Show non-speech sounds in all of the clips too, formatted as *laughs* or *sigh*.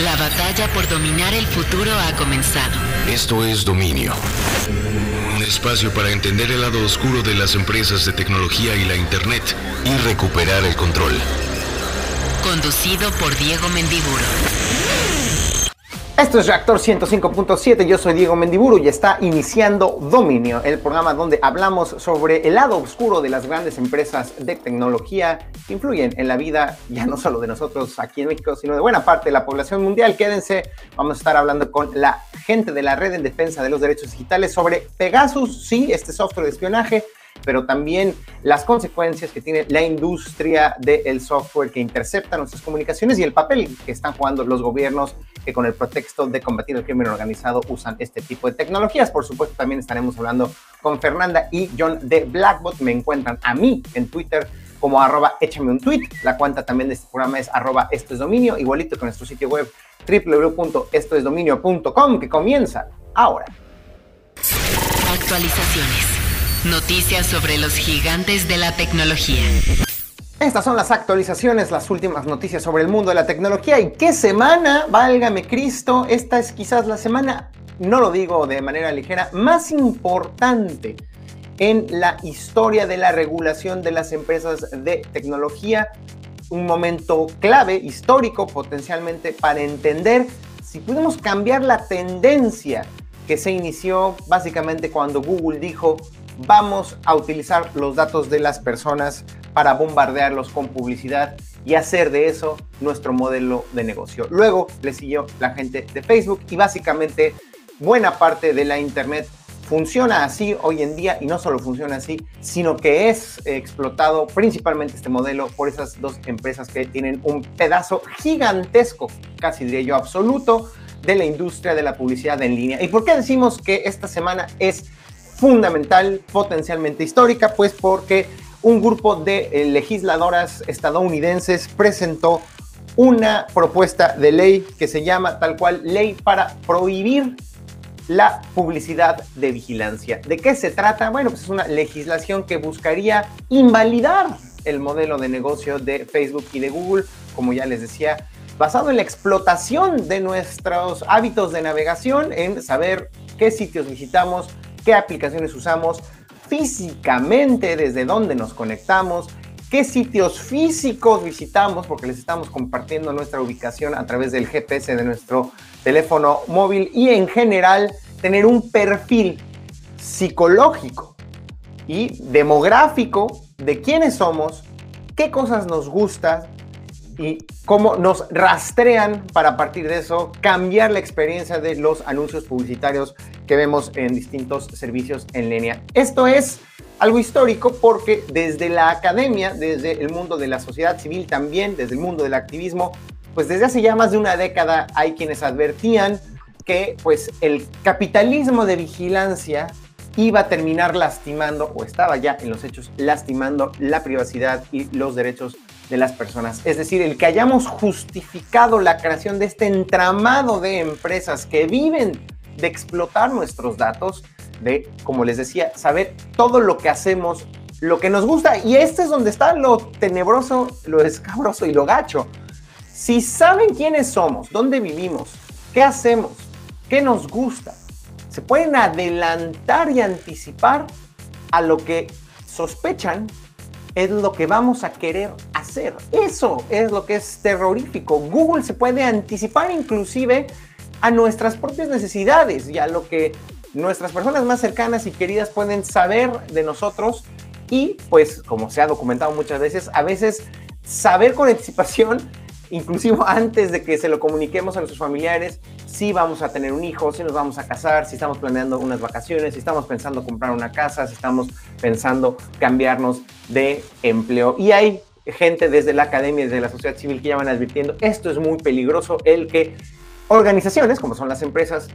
La batalla por dominar el futuro ha comenzado. Esto es Dominio. Un espacio para entender el lado oscuro de las empresas de tecnología y la Internet y recuperar el control. Conducido por Diego Mendiburo. Esto es Reactor 105.7, yo soy Diego Mendiburu y está iniciando Dominio, el programa donde hablamos sobre el lado oscuro de las grandes empresas de tecnología que influyen en la vida ya no solo de nosotros aquí en México, sino de buena parte de la población mundial. Quédense, vamos a estar hablando con la gente de la Red en Defensa de los Derechos Digitales sobre Pegasus, sí, este software de espionaje pero también las consecuencias que tiene la industria del software que intercepta nuestras comunicaciones y el papel que están jugando los gobiernos que con el pretexto de combatir el crimen organizado usan este tipo de tecnologías. Por supuesto, también estaremos hablando con Fernanda y John de Blackbot. Me encuentran a mí en Twitter como arroba échame un tweet. La cuenta también de este programa es arroba esto es dominio, igualito con nuestro sitio web www.estoesdominio.com que comienza ahora. Actualizaciones. Noticias sobre los gigantes de la tecnología. Estas son las actualizaciones, las últimas noticias sobre el mundo de la tecnología. ¿Y qué semana? Válgame Cristo, esta es quizás la semana, no lo digo de manera ligera, más importante en la historia de la regulación de las empresas de tecnología. Un momento clave, histórico potencialmente, para entender si podemos cambiar la tendencia que se inició básicamente cuando Google dijo vamos a utilizar los datos de las personas para bombardearlos con publicidad y hacer de eso nuestro modelo de negocio. Luego le siguió la gente de Facebook y básicamente buena parte de la Internet funciona así hoy en día y no solo funciona así, sino que es explotado principalmente este modelo por esas dos empresas que tienen un pedazo gigantesco, casi diría yo absoluto, de la industria de la publicidad en línea. ¿Y por qué decimos que esta semana es fundamental, potencialmente histórica, pues porque un grupo de eh, legisladoras estadounidenses presentó una propuesta de ley que se llama tal cual ley para prohibir la publicidad de vigilancia. ¿De qué se trata? Bueno, pues es una legislación que buscaría invalidar el modelo de negocio de Facebook y de Google, como ya les decía, basado en la explotación de nuestros hábitos de navegación, en saber qué sitios visitamos, qué aplicaciones usamos físicamente, desde dónde nos conectamos, qué sitios físicos visitamos, porque les estamos compartiendo nuestra ubicación a través del GPS de nuestro teléfono móvil y en general tener un perfil psicológico y demográfico de quiénes somos, qué cosas nos gustan, y cómo nos rastrean para a partir de eso cambiar la experiencia de los anuncios publicitarios que vemos en distintos servicios en línea. Esto es algo histórico porque desde la academia, desde el mundo de la sociedad civil también, desde el mundo del activismo, pues desde hace ya más de una década hay quienes advertían que pues el capitalismo de vigilancia iba a terminar lastimando o estaba ya en los hechos lastimando la privacidad y los derechos de las personas. Es decir, el que hayamos justificado la creación de este entramado de empresas que viven de explotar nuestros datos, de, como les decía, saber todo lo que hacemos, lo que nos gusta. Y este es donde está lo tenebroso, lo escabroso y lo gacho. Si saben quiénes somos, dónde vivimos, qué hacemos, qué nos gusta, se pueden adelantar y anticipar a lo que sospechan es lo que vamos a querer hacer. Eso es lo que es terrorífico. Google se puede anticipar inclusive a nuestras propias necesidades y a lo que nuestras personas más cercanas y queridas pueden saber de nosotros y pues como se ha documentado muchas veces, a veces saber con anticipación, inclusive antes de que se lo comuniquemos a nuestros familiares, si vamos a tener un hijo, si nos vamos a casar, si estamos planeando unas vacaciones, si estamos pensando comprar una casa, si estamos pensando cambiarnos de empleo. Y hay gente desde la academia, desde la sociedad civil que ya van advirtiendo, esto es muy peligroso, el que organizaciones, como son las empresas,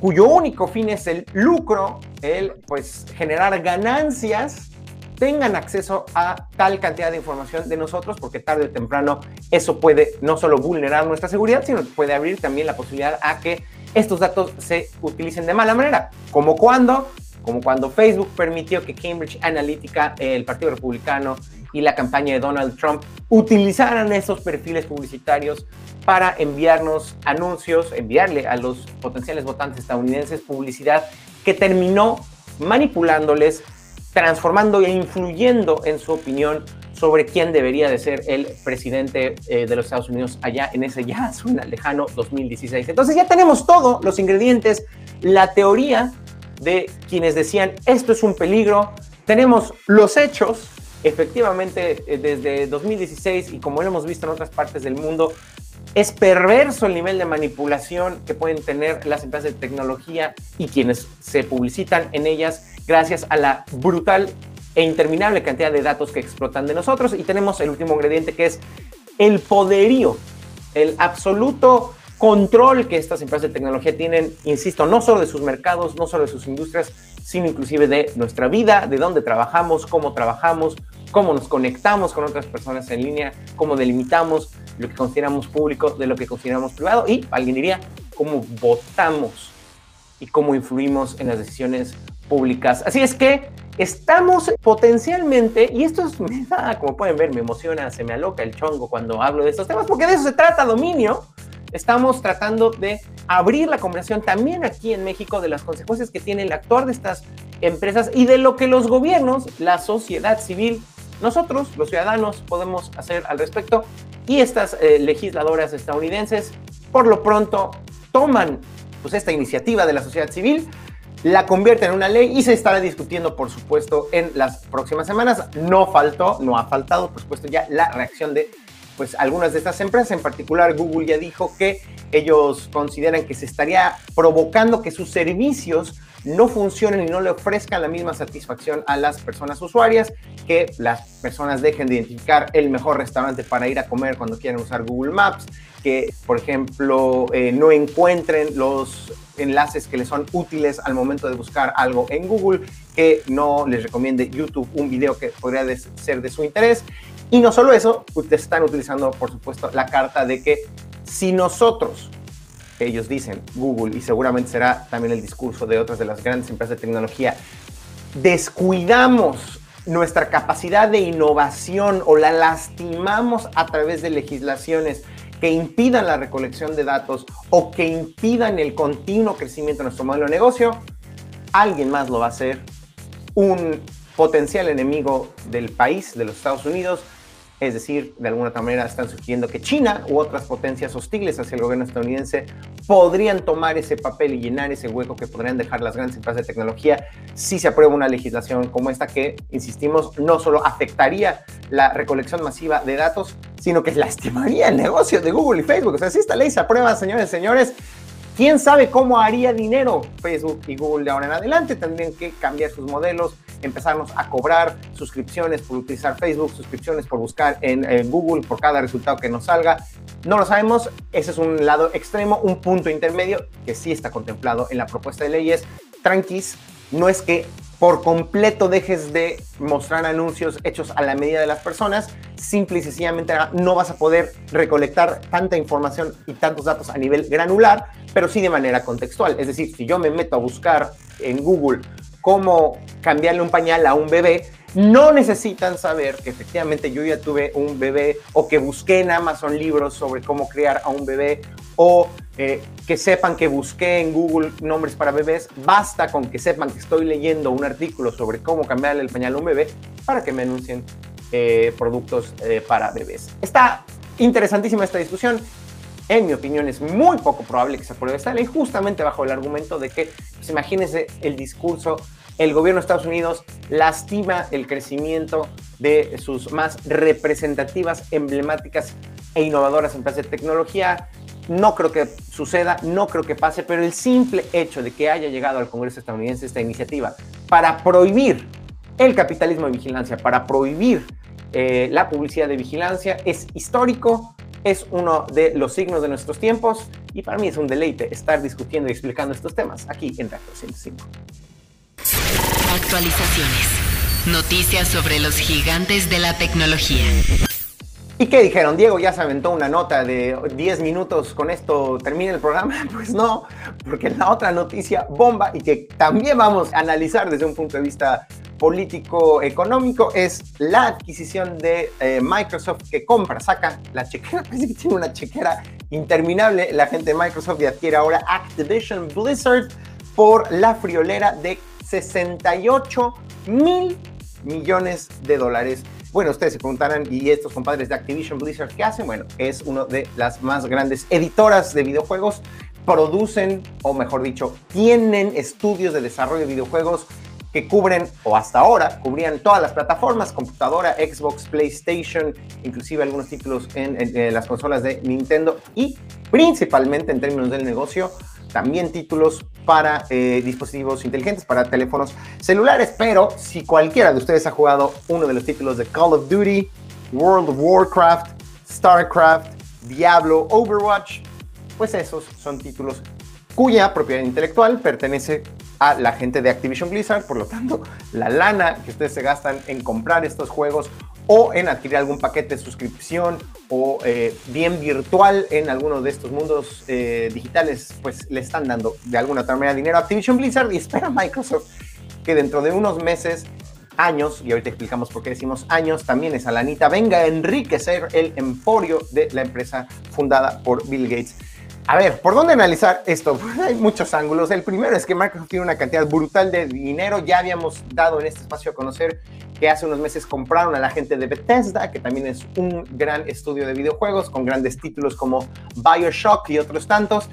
cuyo único fin es el lucro, el pues generar ganancias, tengan acceso a tal cantidad de información de nosotros, porque tarde o temprano eso puede no solo vulnerar nuestra seguridad, sino puede abrir también la posibilidad a que estos datos se utilicen de mala manera, como cuando, como cuando Facebook permitió que Cambridge Analytica, el Partido Republicano y la campaña de Donald Trump utilizaran esos perfiles publicitarios para enviarnos anuncios, enviarle a los potenciales votantes estadounidenses publicidad que terminó manipulándoles, transformando e influyendo en su opinión sobre quién debería de ser el presidente eh, de los Estados Unidos allá en ese ya suena lejano 2016. Entonces ya tenemos todos los ingredientes, la teoría de quienes decían esto es un peligro, tenemos los hechos, efectivamente eh, desde 2016 y como lo hemos visto en otras partes del mundo, es perverso el nivel de manipulación que pueden tener las empresas de tecnología y quienes se publicitan en ellas gracias a la brutal e interminable cantidad de datos que explotan de nosotros. Y tenemos el último ingrediente que es el poderío, el absoluto control que estas empresas de tecnología tienen, insisto, no solo de sus mercados, no solo de sus industrias, sino inclusive de nuestra vida, de dónde trabajamos, cómo trabajamos, cómo nos conectamos con otras personas en línea, cómo delimitamos lo que consideramos público de lo que consideramos privado y, alguien diría, cómo votamos y cómo influimos en las decisiones públicas. Así es que estamos potencialmente, y esto es, *laughs* como pueden ver, me emociona, se me aloca el chongo cuando hablo de estos temas, porque de eso se trata dominio. Estamos tratando de abrir la conversación también aquí en México de las consecuencias que tiene el actuar de estas empresas y de lo que los gobiernos, la sociedad civil, nosotros, los ciudadanos, podemos hacer al respecto. Y estas eh, legisladoras estadounidenses, por lo pronto, toman pues, esta iniciativa de la sociedad civil la convierte en una ley y se estará discutiendo, por supuesto, en las próximas semanas. No faltó, no ha faltado, por supuesto, ya la reacción de pues algunas de estas empresas, en particular Google ya dijo que ellos consideran que se estaría provocando que sus servicios no funcionen y no le ofrezcan la misma satisfacción a las personas usuarias, que las personas dejen de identificar el mejor restaurante para ir a comer cuando quieran usar Google Maps, que por ejemplo eh, no encuentren los enlaces que les son útiles al momento de buscar algo en Google, que no les recomiende YouTube un video que podría ser de su interés. Y no solo eso, ustedes están utilizando, por supuesto, la carta de que si nosotros, ellos dicen, Google, y seguramente será también el discurso de otras de las grandes empresas de tecnología, descuidamos nuestra capacidad de innovación o la lastimamos a través de legislaciones que impidan la recolección de datos o que impidan el continuo crecimiento de nuestro modelo de negocio, alguien más lo va a hacer. Un potencial enemigo del país, de los Estados Unidos, es decir, de alguna manera están sugiriendo que China u otras potencias hostiles hacia el gobierno estadounidense podrían tomar ese papel y llenar ese hueco que podrían dejar las grandes empresas de tecnología si se aprueba una legislación como esta que, insistimos, no solo afectaría la recolección masiva de datos, sino que lastimaría el negocio de Google y Facebook. O sea, si esta ley se aprueba, señores y señores, ¿Quién sabe cómo haría dinero Facebook y Google de ahora en adelante? Tendrían que cambiar sus modelos, empezarnos a cobrar suscripciones por utilizar Facebook, suscripciones por buscar en, Google por cada resultado que nos salga. No lo sabemos, ese es un lado extremo, un punto intermedio que sí está contemplado en la propuesta de leyes. Tranquis, no es que por completo dejes de mostrar anuncios hechos a la medida de las personas, simple y sencillamente no vas a poder recolectar tanta información y tantos datos a nivel granular, pero sí de manera contextual. Es decir, si yo me meto a buscar en Google cómo cambiarle un pañal a un bebé, no necesitan saber que efectivamente yo ya tuve un bebé o que busqué en Amazon libros sobre cómo criar a un bebé o eh, que sepan que busqué en Google nombres para bebés. Basta con que sepan que estoy leyendo un artículo sobre cómo cambiarle el pañal a un bebé para que me anuncien eh, productos eh, para bebés. Está interesantísima esta discusión. En mi opinión es muy poco probable que se apruebe esta ley justamente bajo el argumento de que, pues imagínense el discurso el gobierno de Estados Unidos lastima el crecimiento de sus más representativas, emblemáticas e innovadoras empresas de tecnología. No creo que suceda, no creo que pase, pero el simple hecho de que haya llegado al Congreso estadounidense esta iniciativa para prohibir el capitalismo de vigilancia, para prohibir eh, la publicidad de vigilancia, es histórico, es uno de los signos de nuestros tiempos y para mí es un deleite estar discutiendo y explicando estos temas aquí en Reactor 105. Actualizaciones. Noticias sobre los gigantes de la tecnología. ¿Y qué dijeron? Diego ya se aventó una nota de 10 minutos, con esto termina el programa. *laughs* Pues no, porque la otra noticia bomba y que también vamos a analizar desde un punto de vista político-económico es la adquisición de eh, Microsoft que compra, saca la chequera, *laughs* parece que tiene una chequera interminable la gente de Microsoft y adquiere ahora Activision Blizzard por la friolera de 68 mil millones de dólares. Bueno, ustedes se preguntarán, ¿y estos compadres de Activision Blizzard qué hacen? Bueno, es una de las más grandes editoras de videojuegos. Producen, o mejor dicho, tienen estudios de desarrollo de videojuegos que cubren, o hasta ahora, cubrían todas las plataformas, computadora, Xbox, PlayStation, inclusive algunos títulos en, las consolas de Nintendo y principalmente en términos del negocio, también títulos para eh, dispositivos inteligentes, para teléfonos celulares. Pero si cualquiera de ustedes ha jugado uno de los títulos de Call of Duty, World of Warcraft, StarCraft, Diablo, Overwatch, pues esos son títulos cuya propiedad intelectual pertenece a la gente de Activision Blizzard, por lo tanto, la lana que ustedes se gastan en comprar estos juegos o en adquirir algún paquete de suscripción o eh, bien virtual en alguno de estos mundos eh, digitales, pues le están dando de alguna otra manera dinero a Activision Blizzard y espera Microsoft que dentro de unos meses, años, y ahorita explicamos por qué decimos años, también esa lanita venga a enriquecer el emporio de la empresa fundada por Bill Gates. A ver, ¿por dónde analizar esto? *laughs* Hay muchos ángulos. El primero es que Microsoft tiene una cantidad brutal de dinero. Ya habíamos dado en este espacio a conocer que hace unos meses compraron a la gente de Bethesda, que también es un gran estudio de videojuegos con grandes títulos como Bioshock y otros tantos.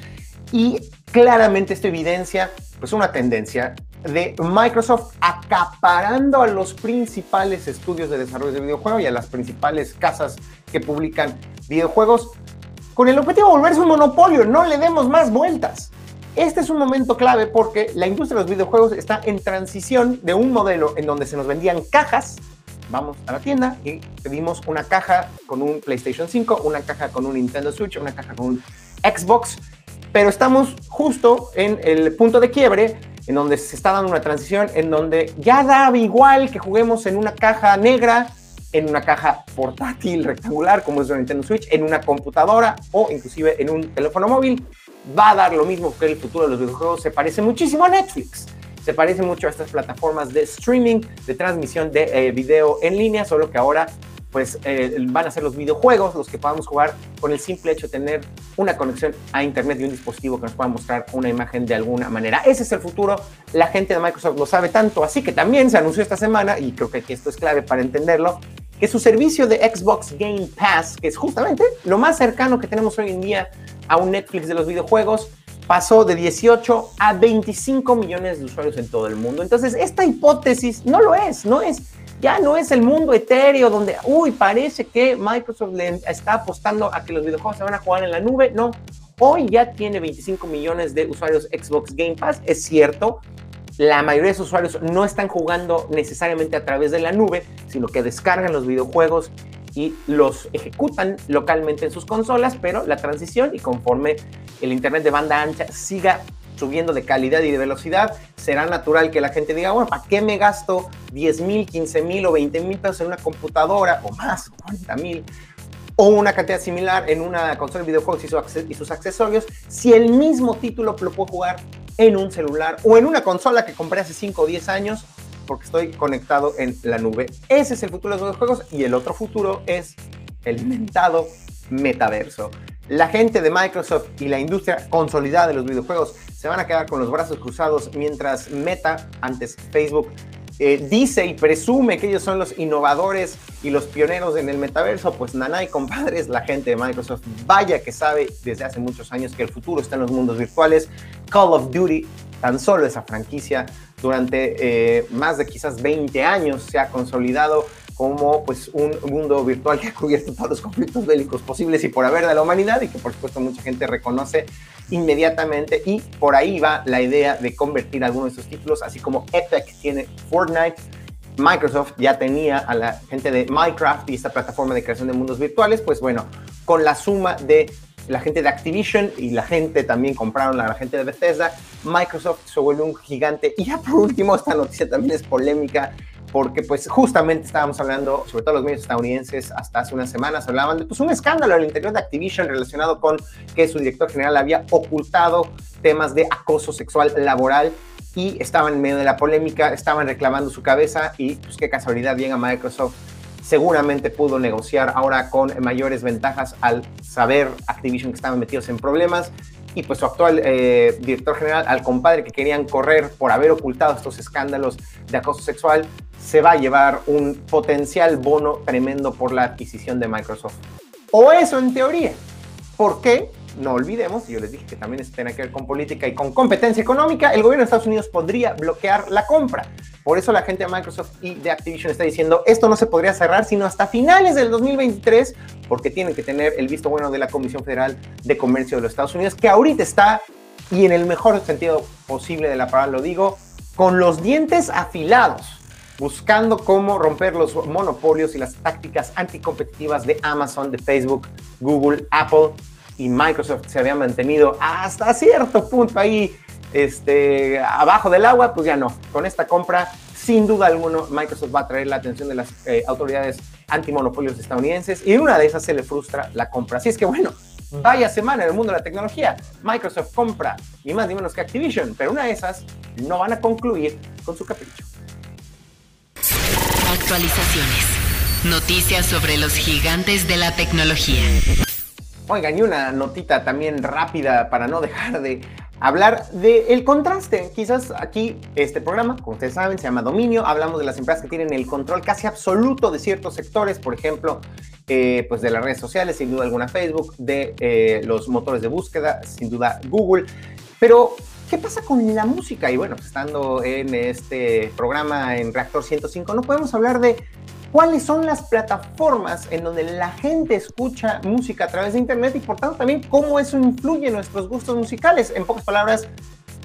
Y claramente esto evidencia pues una tendencia de Microsoft acaparando a los principales estudios de desarrollo de videojuegos y a las principales casas que publican videojuegos con el objetivo de volverse un monopolio. No le demos más vueltas. Este es un momento clave porque la industria de los videojuegos está en transición de un modelo en donde se nos vendían cajas. Vamos a la tienda y pedimos una caja con un PlayStation 5, una caja con un Nintendo Switch, una caja con un Xbox. Pero estamos justo en el punto de quiebre en donde se está dando una transición, en donde ya da igual que juguemos en una caja negra en una caja portátil rectangular como es una Nintendo Switch, en una computadora o inclusive en un teléfono móvil. Va a dar lo mismo que el futuro de los videojuegos. Se parece muchísimo a Netflix. Se parece mucho a estas plataformas de streaming, de transmisión de eh, video en línea, solo que ahora pues eh, van a ser los videojuegos los que podamos jugar con el simple hecho de tener una conexión a internet y un dispositivo que nos pueda mostrar una imagen de alguna manera. Ese es el futuro. La gente de Microsoft lo sabe tanto, así que también se anunció esta semana, y creo que esto es clave para entenderlo, que su servicio de Xbox Game Pass, que es justamente lo más cercano que tenemos hoy en día a un Netflix de los videojuegos, pasó de 18 a 25 millones de usuarios en todo el mundo. Entonces, esta hipótesis no lo es, no es, ya no es el mundo etéreo donde, uy, parece que Microsoft le está apostando a que los videojuegos se van a jugar en la nube. No, hoy ya tiene 25 millones de usuarios Xbox Game Pass, es cierto, la mayoría de sus usuarios no están jugando necesariamente a través de la nube, sino que descargan los videojuegos y los ejecutan localmente en sus consolas, pero la transición y conforme el Internet de banda ancha siga subiendo de calidad y de velocidad, será natural que la gente diga, bueno, ¿para qué me gasto 10 mil, 15 mil o 20 mil pesos en una computadora o más, 40 mil? o una cantidad similar en una consola de videojuegos y, sus accesorios, si el mismo título lo puedo jugar en un celular o en una consola que compré hace 5 o 10 años porque estoy conectado en la nube. Ese es el futuro de los videojuegos y el otro futuro es el inventado metaverso. La gente de Microsoft y la industria consolidada de los videojuegos se van a quedar con los brazos cruzados mientras Meta, antes Facebook, eh, dice y presume que ellos son los innovadores y los pioneros en el metaverso, pues Nanay, compadres, la gente de Microsoft, vaya que sabe desde hace muchos años que el futuro está en los mundos virtuales. Call of Duty, tan solo esa franquicia, durante eh, más de quizás 20 años se ha consolidado como pues un mundo virtual que ha cubierto todos los conflictos bélicos posibles y por haber de la humanidad y que por supuesto mucha gente reconoce inmediatamente. Y por ahí va la idea de convertir algunos de estos títulos, así como Epic tiene Fortnite, Microsoft ya tenía a la gente de Minecraft y esta plataforma de creación de mundos virtuales, pues bueno, con la suma de la gente de Activision y la gente también compraron a la gente de Bethesda, Microsoft se vuelve un gigante. Y ya por último, esta noticia también es polémica porque pues justamente estábamos hablando, sobre todo los medios estadounidenses, hasta hace unas semanas hablaban de pues, un escándalo al interior de Activision relacionado con que su director general había ocultado temas de acoso sexual laboral y estaban en medio de la polémica, estaban reclamando su cabeza y pues qué casualidad llega Microsoft seguramente pudo negociar ahora con mayores ventajas al saber Activision que estaban metidos en problemas y pues su actual eh, director general, al compadre que querían correr por haber ocultado estos escándalos de acoso sexual, se va a llevar un potencial bono tremendo por la adquisición de Microsoft. O eso en teoría. ¿Por qué? no olvidemos, yo les dije que también esto tiene que ver con política y con competencia económica, el gobierno de Estados Unidos podría bloquear la compra. Por eso la gente de Microsoft y de Activision está diciendo, esto no se podría cerrar sino hasta finales del 2023, porque tienen que tener el visto bueno de la Comisión Federal de Comercio de los Estados Unidos, que ahorita está, y en el mejor sentido posible de la palabra lo digo, con los dientes afilados buscando cómo romper los monopolios y las tácticas anticompetitivas de Amazon, de Facebook, Google, Apple y Microsoft se había mantenido hasta cierto punto ahí este, abajo del agua, pues ya no. Con esta compra, sin duda alguna, Microsoft va a traer la atención de las eh, autoridades antimonopolios estadounidenses y una de esas se le frustra la compra. Así es que bueno, vaya semana en el mundo de la tecnología. Microsoft compra ni más ni menos que Activision, pero una de esas no van a concluir con su capricho. Actualizaciones. Noticias sobre los gigantes de la tecnología. Oigan, y una notita también rápida para no dejar de hablar del contraste. Quizás aquí este programa, como ustedes saben, se llama Dominio. Hablamos de las empresas que tienen el control casi absoluto de ciertos sectores, por ejemplo, eh, pues de las redes sociales, sin duda alguna Facebook, de eh, los motores de búsqueda, sin duda Google. Pero, ¿qué pasa con la música? Y bueno, pues, estando en este programa en Reactor 105, no podemos hablar de cuáles son las plataformas en donde la gente escucha música a través de Internet y por tanto también cómo eso influye en nuestros gustos musicales. En pocas palabras,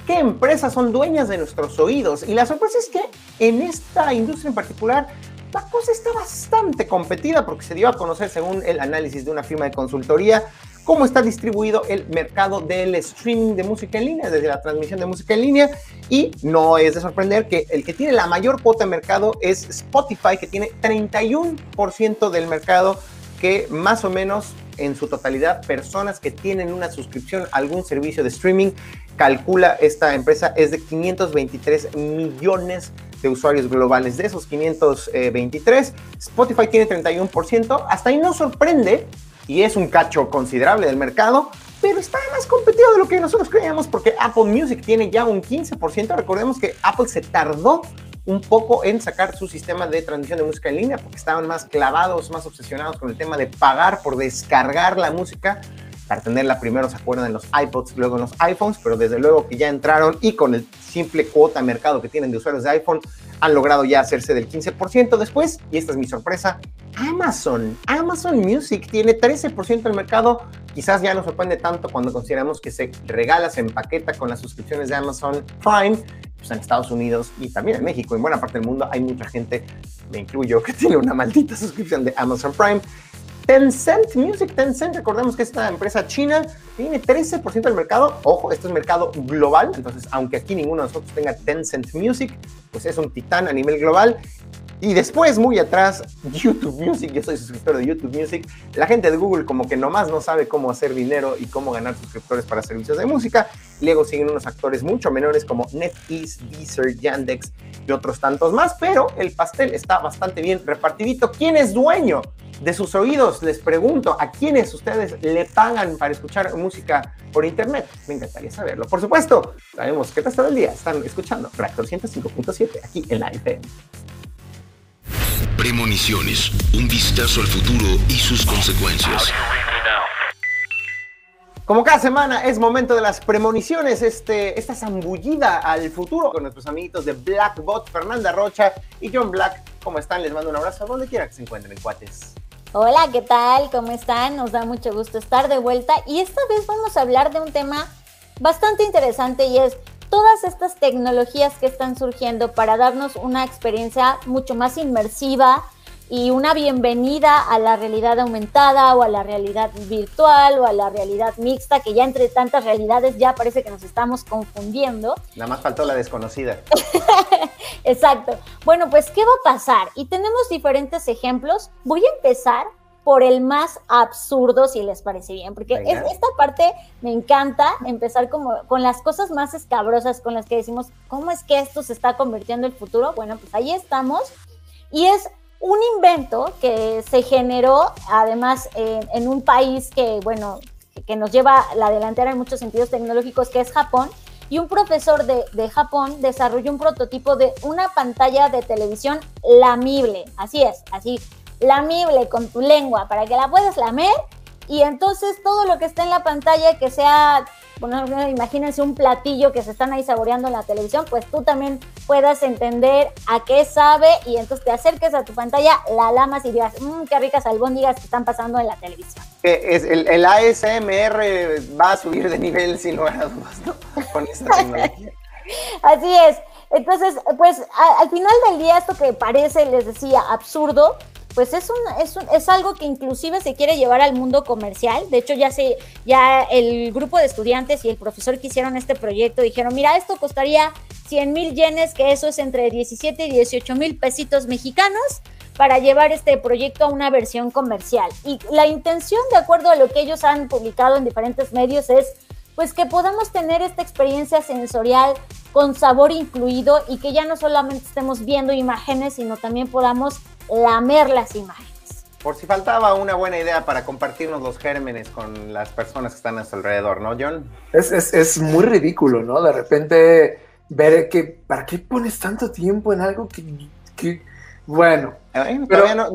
qué empresas son dueñas de nuestros oídos. Y la sorpresa es que en esta industria en particular, la cosa está bastante competida porque se dio a conocer según el análisis de una firma de consultoría cómo está distribuido el mercado del streaming de música en línea, desde la transmisión de música en línea. Y no es de sorprender que el que tiene la mayor cuota de mercado es Spotify, que tiene 31% del mercado, que más o menos en su totalidad personas que tienen una suscripción a algún servicio de streaming, calcula esta empresa, es de 523 millones de usuarios globales. De esos 523, Spotify tiene 31%. Hasta ahí no sorprende y es un cacho considerable del mercado, pero está más competido de lo que nosotros creíamos porque Apple Music tiene ya un 15%. Recordemos que Apple se tardó un poco en sacar su sistema de transmisión de música en línea porque estaban más clavados, más obsesionados con el tema de pagar por descargar la música. Para tenerla primero se acuerdan en los iPods, luego en los iPhones, pero desde luego que ya entraron y con el simple cuota mercado que tienen de usuarios de iPhone han logrado ya hacerse del 15% después, y esta es mi sorpresa, Amazon. Amazon Music tiene 13% del mercado. Quizás ya no sorprende tanto cuando consideramos que se regala, se empaqueta con las suscripciones de Amazon Prime. Pues en Estados Unidos y también en México, en buena parte del mundo, hay mucha gente, me incluyo, *laughs* que tiene una maldita suscripción de Amazon Prime. Tencent Music, Tencent, recordemos que esta empresa china tiene 13% del mercado. Ojo, esto es mercado global, entonces aunque aquí ninguno de nosotros tenga Tencent Music, pues es un titán a nivel global. Y después, muy atrás, *laughs* YouTube Music, yo soy suscriptor de YouTube Music. La gente de Google como que nomás no sabe cómo hacer dinero y cómo ganar suscriptores para servicios de música. Luego siguen unos actores mucho menores como NetEase, Deezer, Yandex y otros tantos más, pero el pastel está bastante bien repartidito. ¿Quién es dueño de sus oídos? Les pregunto, ¿a quiénes ustedes le pagan para escuchar música por internet? Me encantaría saberlo. Por supuesto, sabemos que todo el día están escuchando Reactor 105.7 aquí en la FM. Premoniciones, un vistazo al futuro y sus consecuencias. Como cada semana es momento de las premoniciones, este, esta zambullida al futuro con nuestros amiguitos de Blackbot, Fernanda Rocha y John Black. ¿Cómo están? Les mando un abrazo a donde quiera que se encuentren, cuates. Hola, ¿qué tal? ¿Cómo están? Nos da mucho gusto estar de vuelta y esta vez vamos a hablar de un tema bastante interesante y es todas estas tecnologías que están surgiendo para darnos una experiencia mucho más inmersiva, y una bienvenida a la realidad aumentada o a la realidad virtual o a la realidad mixta, que ya entre tantas realidades ya parece que nos estamos confundiendo. Nada más faltó la desconocida. *laughs* Exacto. Bueno, pues, ¿qué va a pasar? Y tenemos diferentes ejemplos. Voy a empezar por el más absurdo, si les parece bien, porque esta parte me encanta empezar como con las cosas más escabrosas con las que decimos, ¿cómo es que esto se está convirtiendo en el futuro? Bueno, pues ahí estamos. Y es un invento que se generó además en, un país que, bueno, que nos lleva la delantera en muchos sentidos tecnológicos, que es Japón. Y un profesor de, de, Japón desarrolló un prototipo de una pantalla de televisión lamible. Así es, así, lamible con tu lengua para que la puedas lamer y entonces todo lo que está en la pantalla que sea, bueno, imagínense un platillo que se están ahí saboreando en la televisión, pues tú también puedas entender a qué sabe y entonces te acerques a tu pantalla, la lamas y digas, mmm, qué ricas albóndigas que están pasando en la televisión. Es, el, el, ASMR va a subir de nivel sin lugar a dudas, ¿no? Con esta *laughs* tecnología. Así es. Entonces, pues al final del día esto que parece, les decía, absurdo, pues es, un, es, es, algo que inclusive se quiere llevar al mundo comercial. De hecho, ya, se, ya el grupo de estudiantes y el profesor que hicieron este proyecto dijeron, mira, esto costaría 100 mil yenes, que eso es entre 17 y 18 mil pesitos mexicanos, para llevar este proyecto a una versión comercial. Y la intención, de acuerdo a lo que ellos han publicado en diferentes medios, es pues que podamos tener esta experiencia sensorial con sabor incluido y que ya no solamente estemos viendo imágenes, sino también podamos lamer las imágenes. Por si faltaba una buena idea para compartirnos los gérmenes con las personas que están a su alrededor, ¿no, John? Es, es, es muy ridículo, ¿no? De repente ver que, ¿para qué pones tanto tiempo en algo que, que bueno,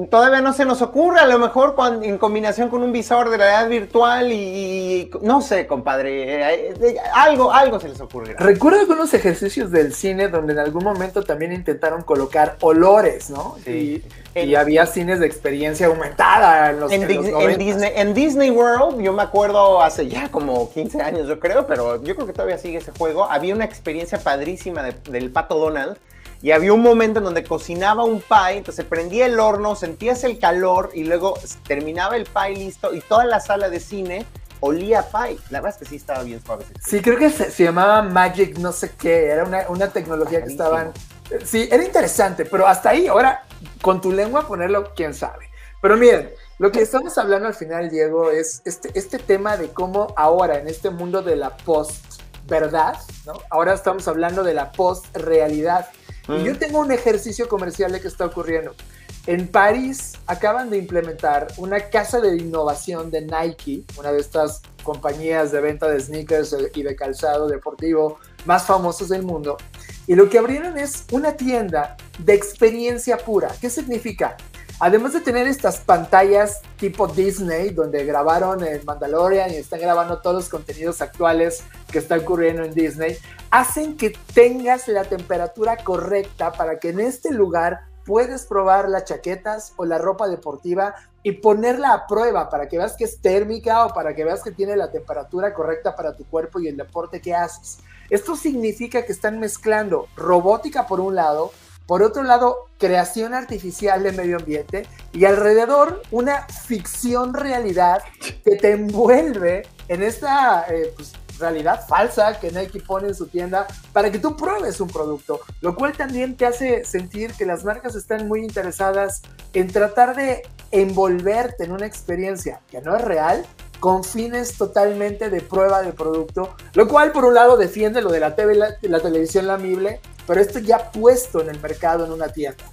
todavía, no, se nos ocurre, a lo mejor en combinación con un visor de realidad virtual y, no sé, compadre, eh, eh, algo, algo se les ocurrirá. Recuerdo algunos ejercicios del cine donde en algún momento también intentaron colocar olores, ¿no? Y, había cines de experiencia aumentada en los, en, Disney, en Disney World, yo me acuerdo hace ya como 15 años, yo creo, pero yo creo que todavía sigue ese juego. Había una experiencia padrísima del pato Donald y había un momento en donde cocinaba un pie, entonces prendía el horno, sentías el calor y luego terminaba el pie listo y toda la sala de cine olía pie. La verdad es que sí estaba bien suave. Sí, creo que se, llamaba Magic no sé qué, era una, tecnología que estaban... Sí, era interesante, pero hasta ahí, ahora con tu lengua ponerlo, quién sabe. Pero miren, lo que estamos hablando al final, Diego, es este, este tema de cómo ahora en este mundo de la post-verdad, ¿no? Ahora estamos hablando de la post-realidad y yo tengo un ejercicio comercial de que está ocurriendo. En París acaban de implementar una casa de innovación de Nike, una de estas compañías de venta de sneakers y de calzado deportivo más famosas del mundo. Y lo que abrieron es una tienda de experiencia pura. ¿Qué significa? Además de tener estas pantallas tipo Disney, donde grabaron el Mandalorian y están grabando todos los contenidos actuales que están ocurriendo en Disney, hacen que tengas la temperatura correcta para que en este lugar puedes probar las chaquetas o la ropa deportiva y ponerla a prueba para que veas que es térmica o para que veas que tiene la temperatura correcta para tu cuerpo y el deporte que haces. Esto significa que están mezclando robótica por un lado, por otro lado, creación artificial de medio ambiente y alrededor una ficción realidad que te envuelve en esta eh, pues, realidad falsa que Nike pone en su tienda para que tú pruebes un producto, lo cual también te hace sentir que las marcas están muy interesadas en tratar de envolverte en una experiencia que no es real con fines totalmente de prueba de producto, lo cual por un lado defiende lo de la, TV, la televisión lamible, pero esto ya puesto en el mercado en una tienda.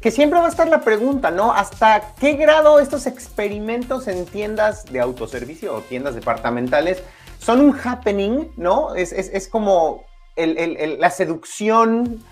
Que siempre va a estar la pregunta, ¿no? ¿Hasta qué grado estos experimentos en tiendas de autoservicio o tiendas departamentales son un happening, ¿no? Es, como la seducción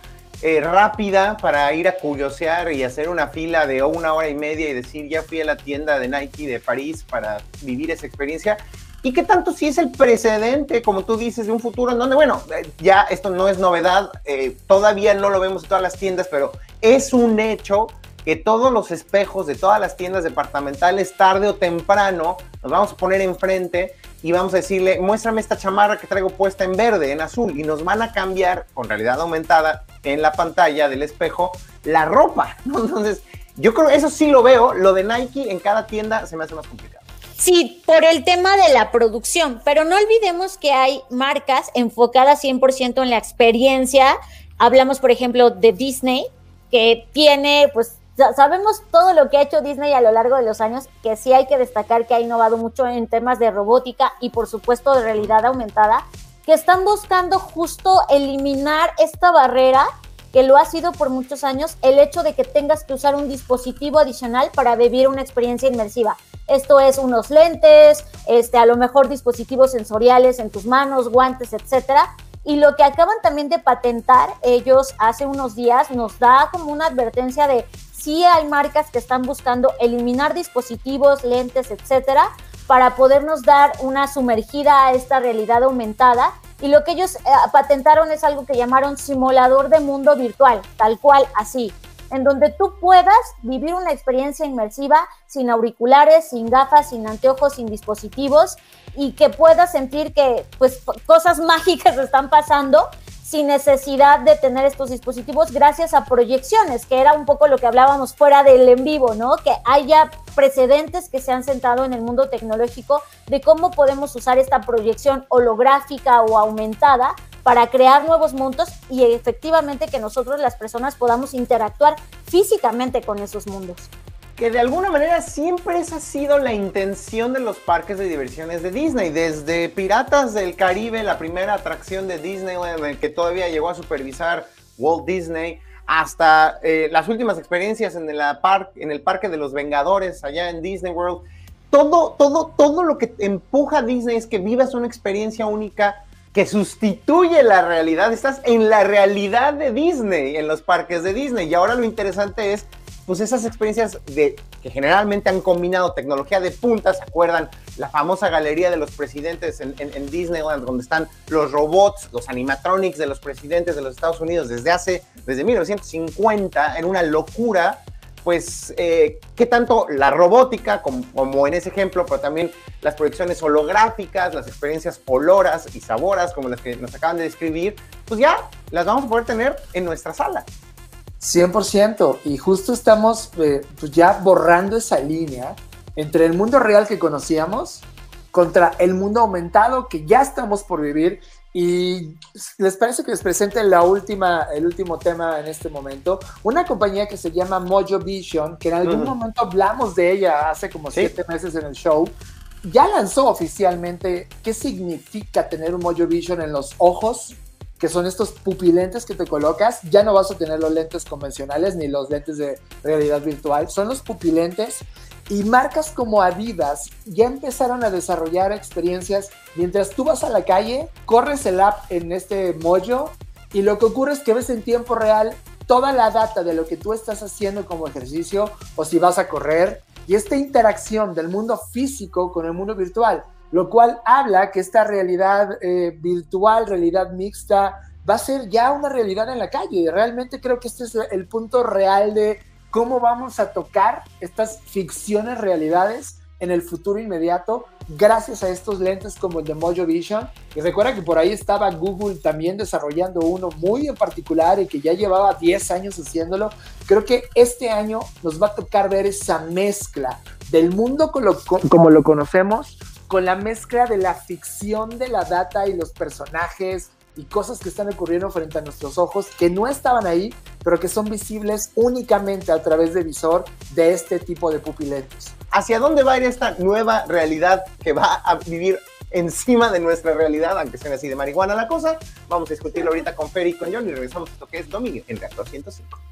eh, rápida para ir a curiosear y hacer una fila de una hora y media y decir, ya fui a la tienda de Nike de París para vivir esa experiencia. ¿Y qué tanto si es el precedente, como tú dices, de un futuro en donde, bueno, eh, ya esto no es novedad, eh, todavía no lo vemos en todas las tiendas, pero es un hecho que todos los espejos de todas las tiendas departamentales, tarde o temprano, nos vamos a poner enfrente y vamos a decirle, muéstrame esta chamarra que traigo puesta en verde, en azul, y nos van a cambiar con realidad aumentada en la pantalla del espejo la ropa, *laughs* Entonces, Yo creo eso sí lo veo, lo de Nike en cada tienda se me hace más complicado. Sí, por el tema de la producción, pero no olvidemos que hay marcas enfocadas 100% en la experiencia. Hablamos, por ejemplo, de Disney, que tiene, pues, sabemos todo lo que ha hecho Disney a lo largo de los años, que sí hay que destacar que ha innovado mucho en temas de robótica y, por supuesto, de realidad aumentada, que están buscando justo eliminar esta barrera que lo ha sido por muchos años, el hecho de que tengas que usar un dispositivo adicional para vivir una experiencia inmersiva. Esto es unos lentes, este, a lo mejor dispositivos sensoriales en tus manos, guantes, etcétera. Y lo que acaban también de patentar ellos hace unos días nos da como una advertencia de si hay marcas que están buscando eliminar dispositivos, lentes, etcétera, para podernos dar una sumergida a esta realidad aumentada. Y lo que ellos eh, patentaron es algo que llamaron simulador de mundo virtual, tal cual así, en donde tú puedas vivir una experiencia inmersiva sin auriculares, sin gafas, sin anteojos, sin dispositivos y que puedas sentir que pues cosas *laughs* mágicas están pasando sin necesidad de tener estos dispositivos gracias a proyecciones, que era un poco lo que hablábamos fuera del en vivo, ¿no? Que haya precedentes que se han sentado en el mundo tecnológico de cómo podemos usar esta proyección holográfica o aumentada para crear nuevos mundos y efectivamente que nosotros las personas podamos interactuar físicamente con esos mundos que de alguna manera siempre esa ha sido la intención de los parques de diversiones de Disney. Desde Piratas del Caribe, la primera atracción de Disneyland que todavía llegó a supervisar Walt Disney, hasta eh, las últimas experiencias en, en el Parque de los Vengadores allá en Disney World. Todo, todo, todo lo que empuja a Disney es que vivas una experiencia única que sustituye la realidad. Estás en la realidad de Disney, en los parques de Disney. Y ahora lo interesante es pues esas experiencias de, que generalmente han combinado tecnología de punta, ¿se acuerdan? La famosa galería de los presidentes en, Disneyland, donde están los robots, los animatronics de los presidentes de los Estados Unidos desde hace, desde 1950, en una locura, pues, eh, ¿qué tanto la robótica, como, como, en ese ejemplo, pero también las proyecciones holográficas, las experiencias oloras y saboras, como las que nos acaban de describir, pues ya las vamos a poder tener en nuestra sala. 100%. Y justo estamos eh, pues ya borrando esa línea entre el mundo real que conocíamos contra el mundo aumentado que ya estamos por vivir. Y les parece que les presente la última, el último tema en este momento. Una compañía que se llama Mojo Vision, que en algún momento hablamos de ella hace como siete meses en el show, ya lanzó oficialmente qué significa tener un Mojo Vision en los ojos que son estos pupilentes que te colocas, ya no vas a tener los lentes convencionales ni los lentes de realidad virtual, son los pupilentes. Y marcas como Adidas ya empezaron a desarrollar experiencias. Mientras tú vas a la calle, corres el app en este mollo y lo que ocurre es que ves en tiempo real toda la data de lo que tú estás haciendo como ejercicio o si vas a correr. Y esta interacción del mundo físico con el mundo virtual lo cual habla que esta realidad eh, virtual, realidad mixta, va a ser ya una realidad en la calle. Realmente creo que este es el punto real de cómo vamos a tocar estas ficciones realidades en el futuro inmediato gracias a estos lentes como el de Mojo Vision. Y recuerda que por ahí estaba Google también desarrollando uno muy en particular y que ya llevaba 10 años haciéndolo. Creo que este año nos va a tocar ver esa mezcla del mundo como lo conocemos con la mezcla de la ficción de la data y los personajes y cosas que están ocurriendo frente a nuestros ojos que no estaban ahí, pero que son visibles únicamente a través de visor de este tipo de pupilentes. ¿Hacia dónde va a ir esta nueva realidad que va a vivir encima de nuestra realidad, aunque sea así de marihuana la cosa? Vamos a discutirlo ahorita con Fer y con John y regresamos a esto que es Dominio en Reactor 105.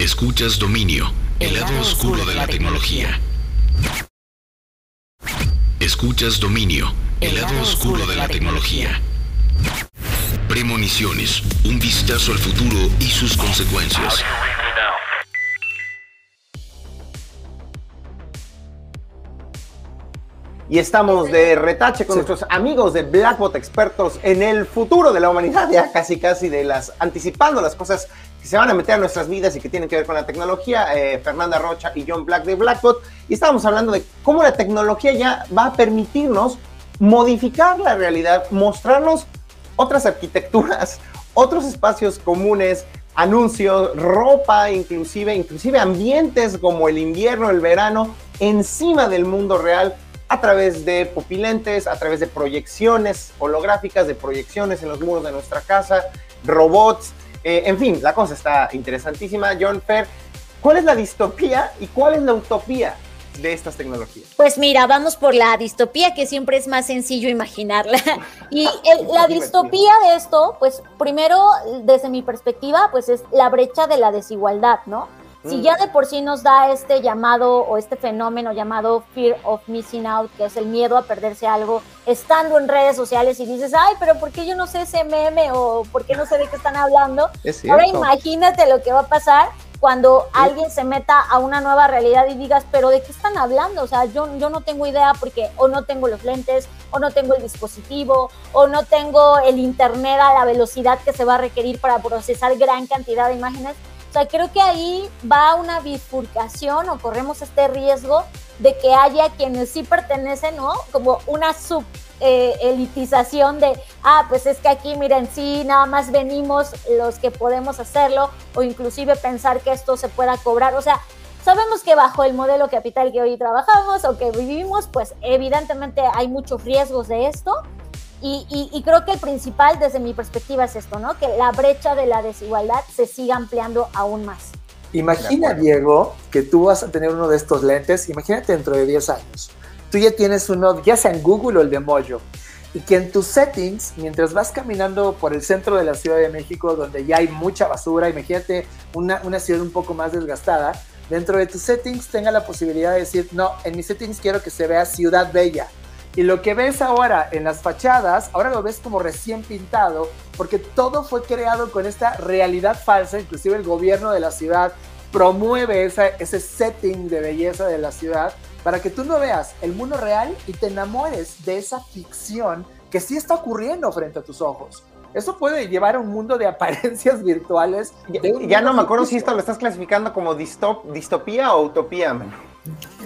Escuchas Dominio, el lado oscuro de la tecnología. Escuchas Dominio, el lado oscuro de la tecnología. Premoniciones, un vistazo al futuro y sus consecuencias. Y estamos de retache con nuestros amigos de Blackbot, expertos en el futuro de la humanidad, ya casi casi de las anticipando las cosas que se van a meter a nuestras vidas y que tienen que ver con la tecnología, eh, Fernanda Rocha y John Black de Blackbot, y estábamos hablando de cómo la tecnología ya va a permitirnos modificar la realidad, mostrarnos otras arquitecturas, *laughs* otros espacios comunes, anuncios, ropa, inclusive, inclusive ambientes como el invierno, el verano, encima del mundo real a través de pupilentes, a través de proyecciones holográficas, de proyecciones en los muros de nuestra casa, robots, eh, en fin, la cosa está interesantísima. John Fer, ¿cuál es la distopía y cuál es la utopía de estas tecnologías? Pues mira, vamos por la distopía, que siempre es más sencillo imaginarla. *laughs* Y la distopía de esto, pues primero, desde mi perspectiva, pues es la brecha de la desigualdad, ¿no? Si mm. ya de por sí nos da este llamado o este fenómeno llamado fear of missing out, que es el miedo a perderse algo, estando en redes sociales y dices, ay, pero ¿por qué yo no sé ese meme o por qué no sé de qué están hablando? *laughs* Ahora imagínate lo que va a pasar cuando alguien se meta a una nueva realidad y digas, pero ¿de qué están hablando? O sea, yo, yo no tengo idea porque o no tengo los lentes, o no tengo el dispositivo, o no tengo el internet a la velocidad que se va a requerir para procesar gran cantidad de imágenes. O sea, creo que ahí va una bifurcación o corremos este riesgo de que haya quienes sí pertenecen, ¿no? Como una sub eh, elitización de, ah, pues es que aquí, miren, sí, nada más venimos los que podemos hacerlo, o inclusive pensar que esto se pueda cobrar. O sea, sabemos que bajo el modelo capital que hoy trabajamos o que vivimos, pues evidentemente hay muchos riesgos de esto, y, creo que el principal desde mi perspectiva es esto, ¿no? Que la brecha de la desigualdad se siga ampliando aún más. Imagina, Diego, que tú vas a tener uno de estos lentes, imagínate dentro de 10 años. Tú ya tienes uno, ya sea en Google o el de Mojo, y que en tus settings, mientras vas caminando por el centro de la Ciudad de México, donde ya hay mucha basura, imagínate una, una ciudad un poco más desgastada, dentro de tus settings tenga la posibilidad de decir, no, en mis settings quiero que se vea ciudad bella y lo que ves ahora en las fachadas, ahora lo ves como recién pintado, porque todo fue creado con esta realidad falsa, inclusive el gobierno de la ciudad promueve ese setting de belleza de la ciudad para que tú no veas el mundo real y te enamores de esa ficción que sí está ocurriendo frente a tus ojos. Eso puede llevar a un mundo de *laughs* apariencias virtuales. Ya, no me acuerdo si esto lo estás clasificando como distopía o utopía, man.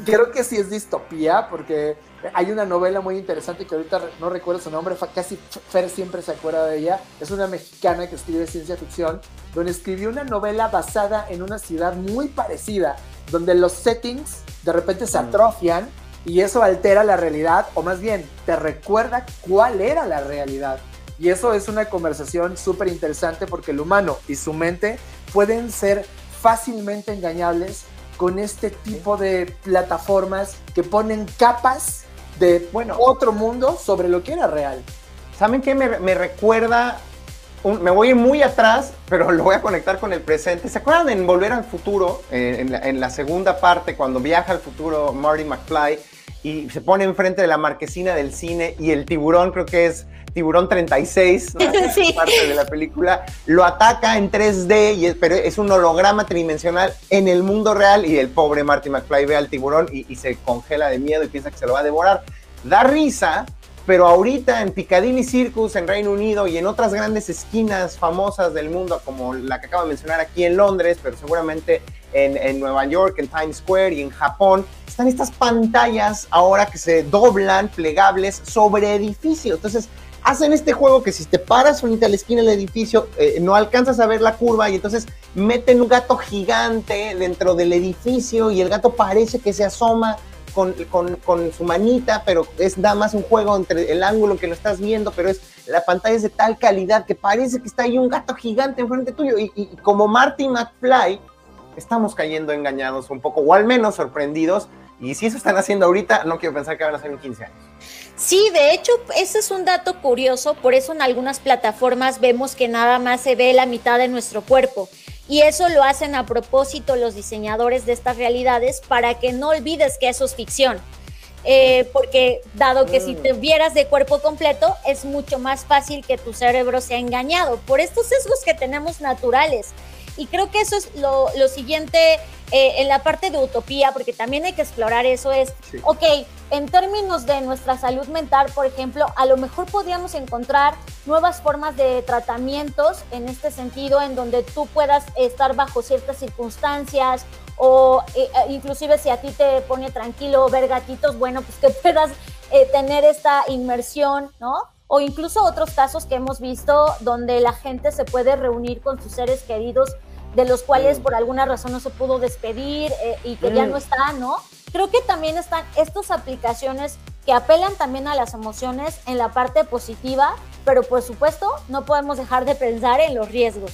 Creo que sí es distopía, porque hay una novela muy interesante que ahorita no recuerdo su nombre, casi Fer siempre se acuerda de ella. Es una mexicana que escribe ciencia ficción, donde escribió una novela basada en una ciudad muy parecida, donde los settings de repente se mm. atrofian y eso altera la realidad, o más bien te recuerda cuál era la realidad. Y eso es una conversación súper interesante porque el humano y su mente pueden ser fácilmente engañables con este tipo de plataformas que ponen capas de bueno, otro mundo sobre lo que era real. ¿Saben qué me, me recuerda? me voy muy atrás, pero lo voy a conectar con el presente. ¿Se acuerdan en Volver al Futuro, eh, en, la, en, la, segunda parte, cuando viaja al futuro Marty McFly y se pone enfrente de la marquesina del cine y el tiburón, creo que es Tiburón 36, *laughs* parte de la película, lo ataca en 3D, y pero es un holograma tridimensional en el mundo real y el pobre Marty McFly ve al tiburón y, y se congela de miedo y piensa que se lo va a devorar. Da risa, pero ahorita en Piccadilly Circus en Reino Unido y en otras grandes esquinas famosas del mundo, como la que acabo de mencionar aquí en Londres, pero seguramente en, en, Nueva York, en Times Square y en Japón, están estas pantallas ahora que se doblan, plegables, sobre edificios. Entonces, hacen este juego que si te paras frente a la esquina del edificio, eh, no alcanzas a ver la curva y entonces meten un gato gigante dentro del edificio y el gato parece que se asoma con, con, su manita, pero es nada más un juego entre el ángulo que lo estás viendo, pero es la pantalla es de tal calidad que parece que está ahí un gato gigante enfrente tuyo y, y como Marty McFly, estamos cayendo engañados un poco, o al menos sorprendidos, y si eso están haciendo ahorita, no quiero pensar que van a hacer en 15 años. Sí, de hecho, ese es un dato curioso, por eso en algunas plataformas vemos que nada más se ve la mitad de nuestro cuerpo. Y eso lo hacen a propósito los diseñadores de estas realidades para que no olvides que eso es ficción. Eh, porque dado que si mm. te vieras de cuerpo completo, es mucho más fácil que tu cerebro sea engañado por estos sesgos que tenemos naturales. Y creo que eso es lo, lo siguiente eh, en la parte de utopía, porque también hay que explorar eso, es, ok, en términos de nuestra salud mental, por ejemplo, a lo mejor podríamos encontrar nuevas formas de tratamientos en este sentido, en donde tú puedas estar bajo ciertas circunstancias o eh, eh, inclusive si a ti te pone tranquilo ver gatitos, bueno, pues que *laughs* puedas tener esta inmersión, ¿no? O incluso otros casos que hemos visto donde la gente se puede reunir con sus seres queridos de los cuales mm. por alguna razón no se pudo despedir eh, y que ya no están, ¿no? Creo que también están estas aplicaciones que apelan también a las emociones en la parte positiva, pero por supuesto no podemos dejar de pensar en los riesgos.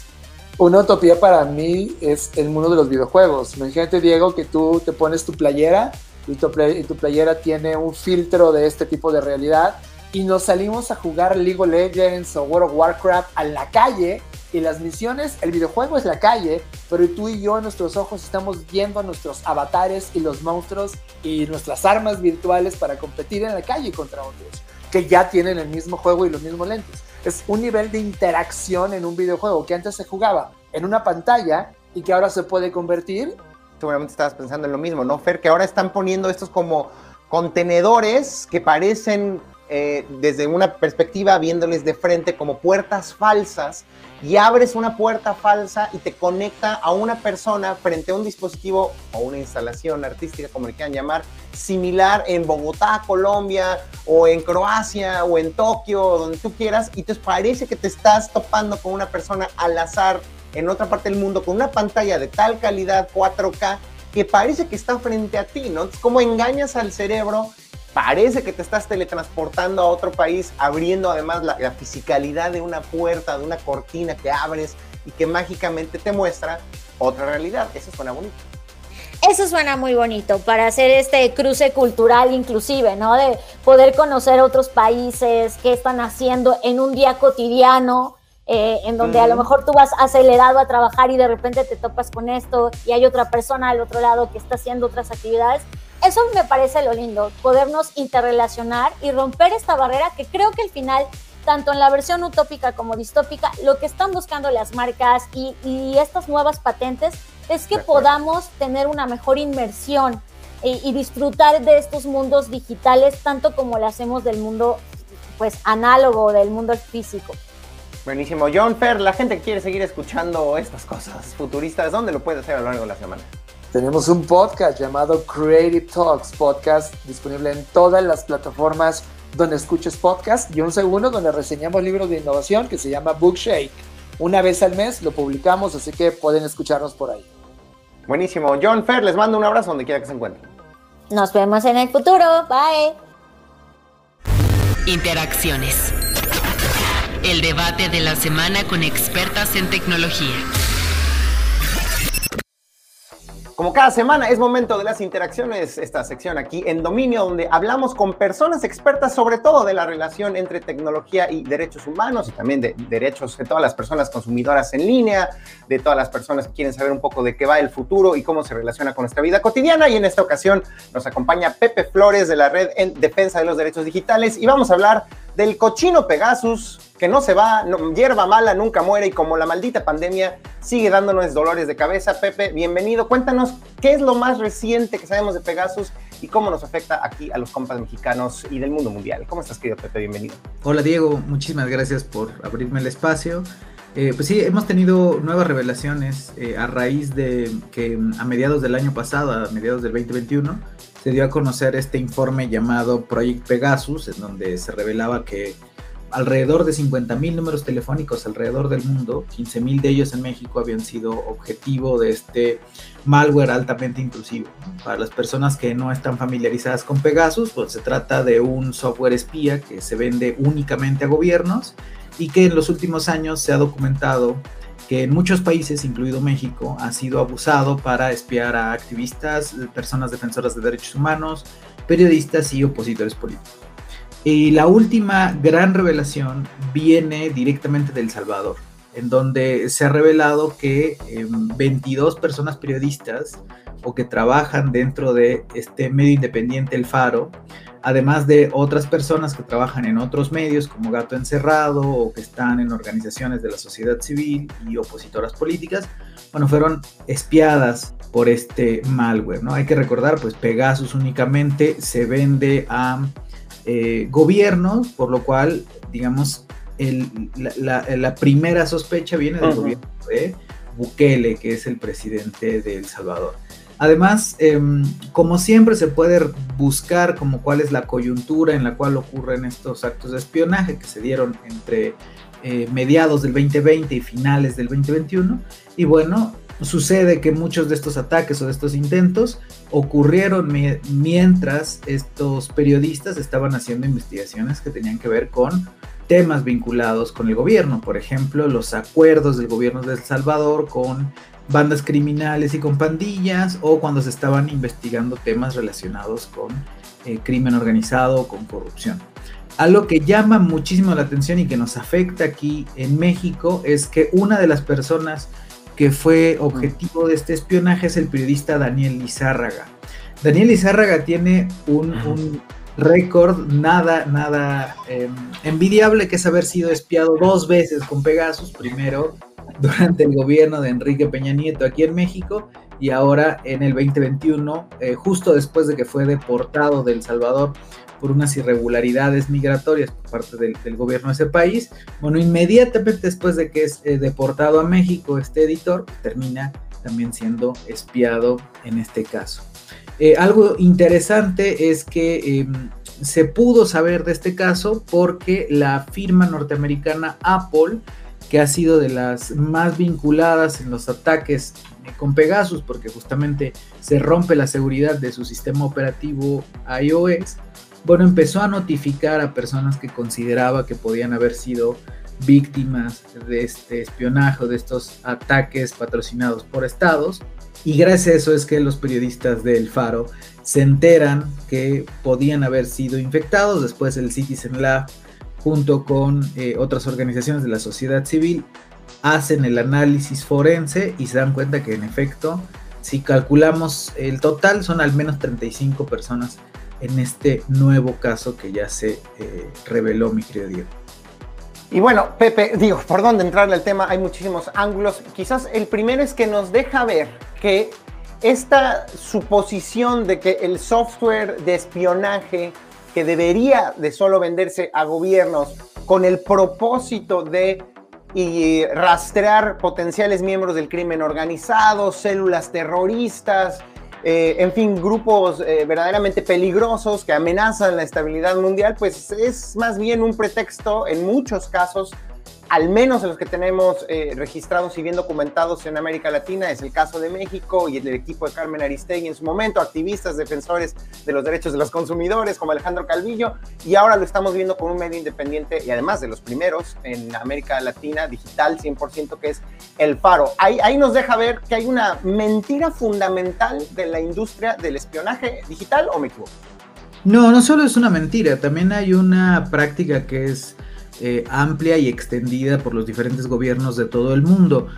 Una utopía para mí es el mundo de los videojuegos. Imagínate, Diego, que tú te pones tu playera y tu, y tu playera tiene un filtro de este tipo de realidad y nos salimos a jugar League of Legends o World of Warcraft a la calle y las misiones, el videojuego es la calle, pero tú y yo en nuestros ojos estamos viendo a nuestros avatares y los monstruos y nuestras armas virtuales para competir en la calle contra otros que ya tienen el mismo juego y los mismos lentes. Es un nivel de interacción en un videojuego que antes se jugaba en una pantalla y que ahora se puede convertir. Seguramente estabas pensando en lo mismo, ¿no, Fer? Que ahora están poniendo estos como contenedores que parecen eh, desde una perspectiva viéndoles de frente como puertas falsas y abres una puerta falsa y te conecta a una persona frente a un dispositivo o una instalación artística, como le quieran llamar, similar en Bogotá, Colombia, o en Croacia, o en Tokio, donde tú quieras, y te parece que te estás topando con una persona al azar en otra parte del mundo con una pantalla de tal calidad 4K que parece que está frente a ti, ¿no? ¿Cómo engañas al cerebro parece que te estás teletransportando a otro país, abriendo además la, la, fisicalidad de una puerta, de una cortina que abres y que mágicamente te muestra otra realidad. Eso suena bonito. Eso suena muy bonito para hacer este cruce cultural inclusive, ¿no? De poder conocer otros países, qué están haciendo en un día cotidiano, eh, en donde a lo mejor tú vas acelerado a trabajar y de repente te topas con esto y hay otra persona al otro lado que está haciendo otras actividades eso me parece lo lindo, podernos interrelacionar y romper esta barrera que creo que al final, tanto en la versión utópica como distópica, lo que están buscando las marcas y, estas nuevas patentes es que podamos tener una mejor inmersión y, disfrutar de estos mundos digitales tanto como lo hacemos del mundo pues análogo, del mundo físico. Buenísimo. John Fer, la gente que quiere seguir escuchando estas cosas futuristas, ¿dónde lo puede hacer a lo largo de la semana? Tenemos un podcast llamado Creative Talks Podcast, disponible en todas las plataformas donde escuches podcast y un segundo donde reseñamos libros de innovación que se llama Bookshake. Una vez al mes lo publicamos, así que pueden escucharnos por ahí. Buenísimo. John Fer, les mando un abrazo donde quiera que se encuentren. Nos vemos en el futuro. Bye. Interacciones. El debate de la semana con expertas en tecnología. Como cada semana es momento de las interacciones, esta sección aquí en Dominio, donde hablamos con personas expertas sobre todo de la relación entre tecnología y derechos humanos y también de derechos de todas las personas consumidoras en línea, de todas las personas que quieren saber un poco de qué va el futuro y cómo se relaciona con nuestra vida cotidiana. Y en esta ocasión nos acompaña Pepe Flores de la Red en Defensa de los Derechos Digitales y vamos a hablar del cochino Pegasus, que no se va, hierba mala nunca muere y como la maldita pandemia sigue dándonos dolores de cabeza. Pepe, bienvenido. Cuéntanos qué es lo más reciente que sabemos de Pegasus y cómo nos afecta aquí a los compas mexicanos y del mundo mundial. ¿Cómo estás, querido Pepe? Bienvenido. Hola, Diego. Muchísimas gracias por abrirme el espacio. Eh, pues sí, hemos tenido nuevas revelaciones eh, a raíz de que a mediados del año pasado, a mediados del 2021, se dio a conocer este informe llamado Project Pegasus, en donde se revelaba que alrededor de 50.000 números telefónicos alrededor del mundo, 15.000 de ellos en México habían sido objetivo de este malware altamente intrusivo. Para las personas que no están familiarizadas con Pegasus, pues se trata de un software espía que se vende únicamente a gobiernos y que en los últimos años se ha documentado que en muchos países, incluido México, ha sido abusado para espiar a activistas, personas defensoras de derechos humanos, periodistas y opositores políticos. Y la última gran revelación viene directamente de El Salvador, en donde se ha revelado que 22 em, personas periodistas o que trabajan dentro de este medio independiente El Faro, además de otras personas que trabajan en otros medios como Gato Encerrado o que están en organizaciones de la sociedad civil y opositoras políticas, bueno, fueron espiadas por este malware, ¿no? Hay que recordar, pues Pegasus únicamente se vende a eh, gobiernos, por lo cual, digamos, la, primera sospecha viene del gobierno de Bukele, que es el presidente de El Salvador. Además, em, como siempre se puede buscar como cuál es la coyuntura en la cual ocurren estos actos de espionaje que se dieron entre eh, mediados del 2020 y finales del 2021. Y bueno, sucede que muchos de estos ataques o de estos intentos ocurrieron mientras estos periodistas estaban haciendo investigaciones que tenían que ver con temas vinculados con el gobierno, por ejemplo, los acuerdos del gobierno de El Salvador con bandas criminales y con pandillas o cuando se estaban investigando temas relacionados con eh, crimen organizado o con corrupción. Algo que llama muchísimo la atención y que nos afecta aquí en México es que una de las personas que fue objetivo de este espionaje es el periodista Daniel Lizárraga. Daniel Lizárraga tiene un, récord nada, nada em, envidiable, que es haber sido espiado dos veces con Pegasus, primero durante el gobierno de Enrique Peña Nieto aquí en México y ahora en el 2021, eh, justo después de que fue deportado de El Salvador por unas irregularidades migratorias por parte del, gobierno de ese país. Bueno, inmediatamente después de que es eh, deportado a México, este editor termina también siendo espiado en este caso. Eh, algo interesante es que em, se pudo saber de este caso porque la firma norteamericana Apple que ha sido de las más vinculadas en los ataques con Pegasus, porque justamente se rompe la seguridad de su sistema operativo iOS, bueno, empezó a notificar a personas que consideraba que podían haber sido víctimas de este espionaje, de estos ataques patrocinados por estados. Y gracias a eso es que los periodistas del Faro se enteran que podían haber sido infectados. Después el Citizen Lab junto con eh, otras organizaciones de la sociedad civil, hacen el análisis forense y se dan cuenta que en efecto, si calculamos el total, son al menos 35 personas en este nuevo caso que ya se eh, reveló, mi querido Diego. Y bueno, Pepe, digo, por dónde entrarle al tema, hay muchísimos ángulos. Quizás el primero es que nos deja ver que esta suposición de que el software de espionaje que debería de solo venderse a gobiernos con el propósito de y rastrear potenciales miembros del crimen organizado, células terroristas, eh, en fin, grupos eh, verdaderamente peligrosos que amenazan la estabilidad mundial, pues es más bien un pretexto en muchos casos al menos en los que tenemos eh, registrados y bien documentados en América Latina, es el caso de México y el equipo de Carmen Aristegui en su momento, activistas, defensores de los derechos de los consumidores como Alejandro Calvillo, y ahora lo estamos viendo con un medio independiente y además de los primeros en América Latina, digital 100%, que es El Faro. Ahí, ahí nos deja ver que hay una mentira fundamental de la industria del espionaje digital, ¿o me equivoco? No, no solo es una mentira, también hay una práctica que es eh, amplia y extendida por los diferentes gobiernos de todo el mundo.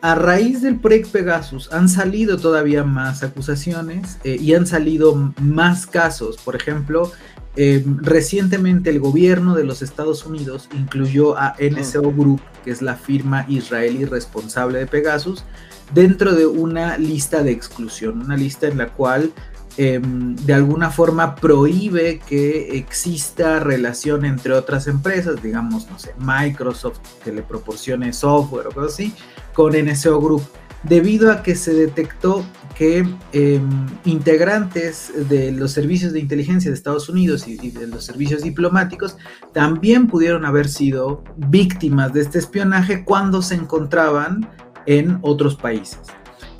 A raíz del proyecto Pegasus han salido todavía más acusaciones eh, y han salido más casos. Por ejemplo, eh, recientemente el gobierno de los Estados Unidos incluyó a NSO Group, que es la firma israelí responsable de Pegasus, dentro de una lista de exclusión, una lista en la cual Em, de alguna forma prohíbe que exista relación entre otras empresas, digamos, no sé, Microsoft que le proporcione software o cosas así, con NSO Group, debido a que se detectó que em, integrantes de los servicios de inteligencia de Estados Unidos y, y, de los servicios diplomáticos también pudieron haber sido víctimas de este espionaje cuando se encontraban en otros países.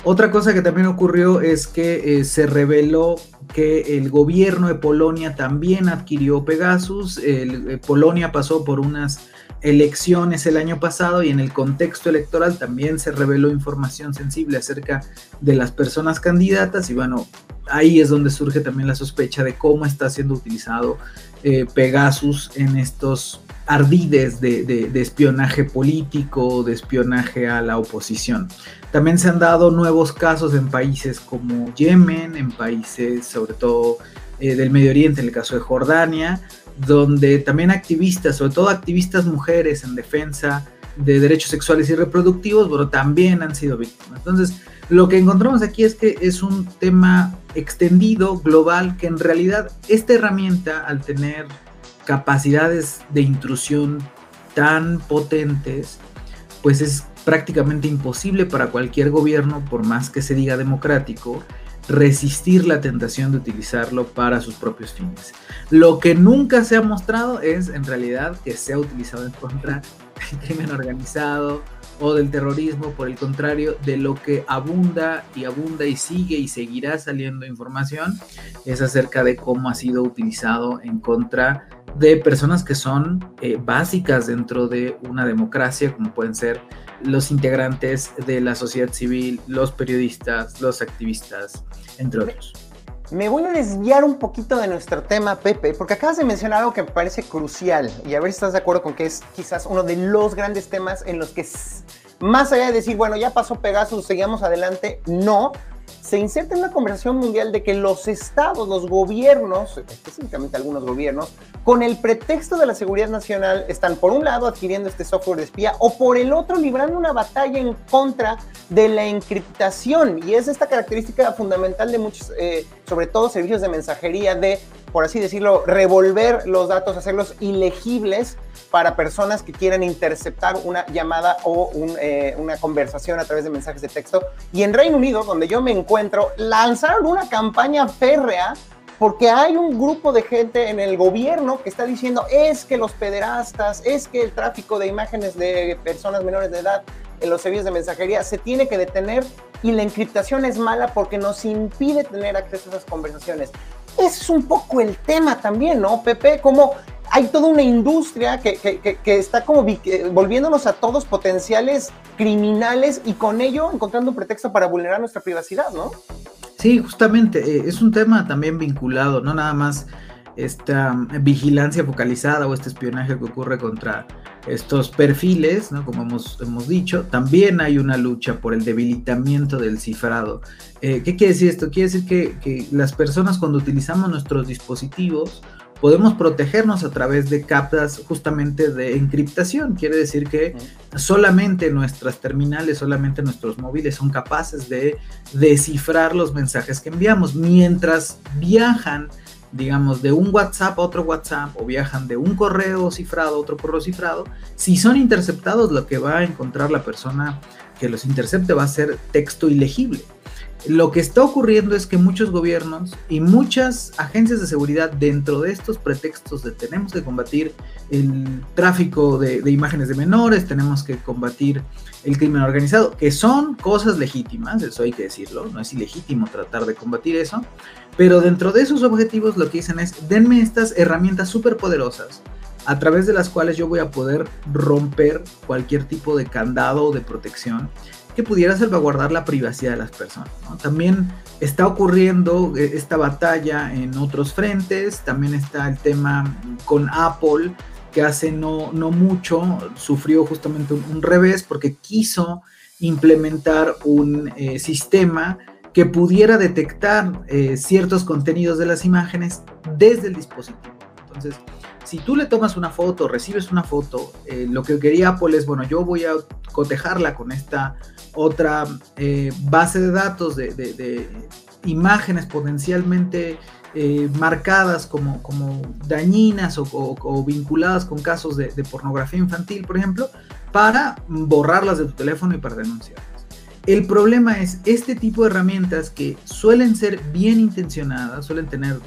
Otra cosa que también ocurrió es que eh, se reveló que el gobierno de Polonia también adquirió Pegasus. Eh, Polonia pasó por unas elecciones el año pasado y en el contexto electoral también se reveló información sensible acerca de las personas candidatas y bueno, ahí es donde surge también la sospecha de cómo está siendo utilizado eh, Pegasus en estos ardides de, espionaje político, de espionaje a la oposición. También se han dado nuevos casos en países como Yemen, en países sobre todo eh, del Medio Oriente, en el caso de Jordania, donde también activistas, sobre todo activistas mujeres en defensa de derechos sexuales y reproductivos, bueno, también han sido víctimas. Entonces, lo que encontramos aquí es que es un tema extendido, global, que en realidad esta herramienta, al tener capacidades de intrusión tan potentes, pues es prácticamente imposible para cualquier gobierno, por más que se diga democrático, resistir la tentación de utilizarlo para sus propios fines. Lo que nunca se ha mostrado es en realidad que se ha utilizado en contra del crimen organizado o del terrorismo, por el contrario, de lo que abunda y abunda y sigue y seguirá saliendo información es acerca de cómo ha sido utilizado en contra de personas que son eh, básicas dentro de una democracia, como pueden ser los integrantes de la sociedad civil, los periodistas, los activistas, entre otros. Me voy a desviar un poquito de nuestro tema, Pepe, porque acabas de mencionar algo que me parece crucial y a ver si estás de acuerdo con que es quizás uno de los grandes temas en los que, más allá de decir, bueno, ya pasó Pegasus, seguimos adelante, no, se inserta en la conversación mundial de que los estados, los gobiernos, específicamente algunos gobiernos, con el pretexto de la seguridad nacional, están por un lado adquiriendo este software de espía o por el otro librando una batalla en contra de la encriptación. Y es esta característica fundamental de muchos, eh, sobre todo servicios de mensajería, de, por así decirlo, revolver los datos, hacerlos ilegibles para personas que quieran interceptar una llamada o eh, una conversación a través de mensajes de texto. Y en Reino Unido, donde yo me encuentro, lanzaron una campaña férrea porque hay un grupo de gente en el gobierno que está diciendo es que los pederastas, es que el tráfico de imágenes de personas menores de edad en los servicios de mensajería se tiene que detener y la encriptación es mala porque nos impide tener acceso a esas conversaciones. Ese es un poco el tema también, ¿no, Pepe? Como hay toda una industria que, está como volviéndonos a todos potenciales criminales y con ello encontrando un pretexto para vulnerar nuestra privacidad, ¿no? Sí, justamente, eh, es un tema también vinculado, no nada más esta vigilancia focalizada o este espionaje que ocurre contra estos perfiles, ¿no? como hemos, hemos dicho, también hay una lucha por el debilitamiento del cifrado. Eh, ¿Qué quiere decir esto? Quiere decir que las personas cuando utilizamos nuestros dispositivos podemos protegernos a través de capas justamente de encriptación. Quiere decir que solamente nuestras terminales, solamente nuestros móviles son capaces de descifrar los mensajes que enviamos mientras viajan digamos, de un WhatsApp a otro WhatsApp o viajan de un correo cifrado a otro correo cifrado, si son interceptados, lo que va a encontrar la persona que los intercepte va a ser texto ilegible. Lo que está ocurriendo es que muchos gobiernos y muchas agencias de seguridad dentro de estos pretextos de tenemos que combatir el tráfico de, imágenes de menores, tenemos que combatir el crimen organizado, que son cosas legítimas, eso hay que decirlo, no es ilegítimo tratar de combatir eso, pero dentro de esos objetivos lo que dicen es, denme estas herramientas súper poderosas a través de las cuales yo voy a poder romper cualquier tipo de candado o de protección pudiera salvaguardar la privacidad de las personas. También está ocurriendo eh, esta batalla en otros frentes, también está el tema con Apple, que hace no, no mucho sufrió justamente un, revés porque quiso implementar un eh, sistema que pudiera detectar eh, ciertos contenidos de las imágenes desde el dispositivo. Entonces, si tú le tomas una foto, recibes una foto, eh, lo que quería Apple es, bueno, yo voy a cotejarla con esta otra eh, base de datos de, imágenes potencialmente eh, marcadas como, como dañinas o, vinculadas con casos de, pornografía infantil, por ejemplo, para borrarlas de tu teléfono y para denunciarlas. El problema es este tipo de herramientas que suelen ser bien intencionadas, suelen tener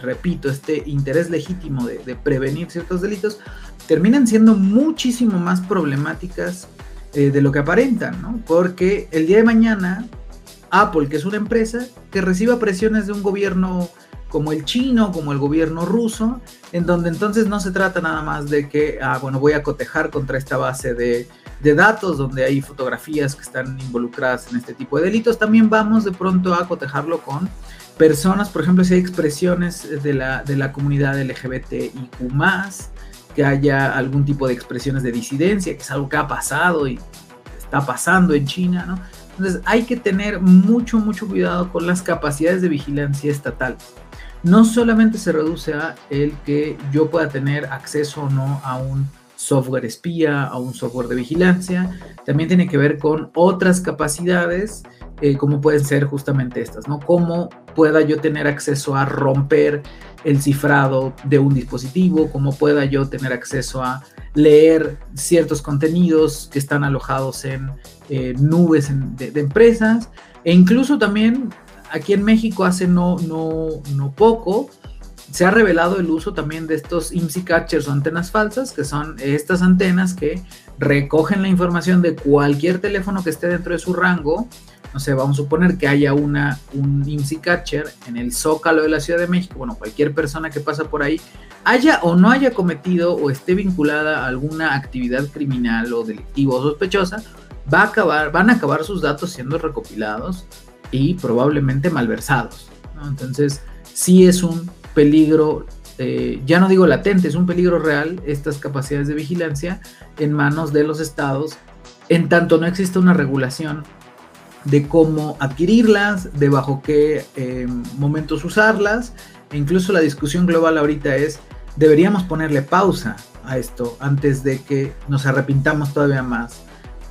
repito, este interés legítimo de, prevenir ciertos delitos, terminan siendo muchísimo más problemáticas eh, de lo que aparentan, ¿no? Porque el día de mañana, Apple, que es una empresa que reciba presiones de un gobierno como el chino, como el gobierno ruso, en donde entonces no se trata nada más de que, ah, bueno, voy a cotejar contra esta base de, de datos donde hay fotografías que están involucradas en este tipo de delitos, también vamos de pronto a cotejarlo con personas, por ejemplo, si hay expresiones de la, de la comunidad LGBTIQ, que haya algún tipo de expresiones de disidencia, que es algo que ha pasado y está pasando en China, ¿no? Entonces hay que tener mucho, mucho cuidado con las capacidades de vigilancia estatal. No solamente se reduce a el que yo pueda tener acceso o no a un software espía, a un software de vigilancia, también tiene que ver con otras capacidades eh, como pueden ser justamente estas, ¿no? Cómo pueda yo tener acceso a romper el cifrado de un dispositivo, cómo pueda yo tener acceso a leer ciertos contenidos que están alojados en eh, nubes de, empresas, e incluso también aquí en México hace no, no, no poco se ha revelado el uso también de estos IMSI catchers o antenas falsas, que son estas antenas que recogen la información de cualquier teléfono que esté dentro de su rango. No sé, vamos a suponer que haya una, un IMSI catcher en el zócalo de la Ciudad de México. Bueno, cualquier persona que pasa por ahí haya o no haya cometido o esté vinculada a alguna actividad criminal o delictiva o sospechosa, va a acabar, van a acabar sus datos siendo recopilados y probablemente malversados. Entonces, sí es un peligro, eh, ya no digo latente, es un peligro real estas capacidades de vigilancia en manos de los estados, en tanto no existe una regulación de cómo adquirirlas, de bajo qué em, momentos usarlas, e incluso la discusión global ahorita es, deberíamos ponerle pausa a esto antes de que nos arrepintamos todavía más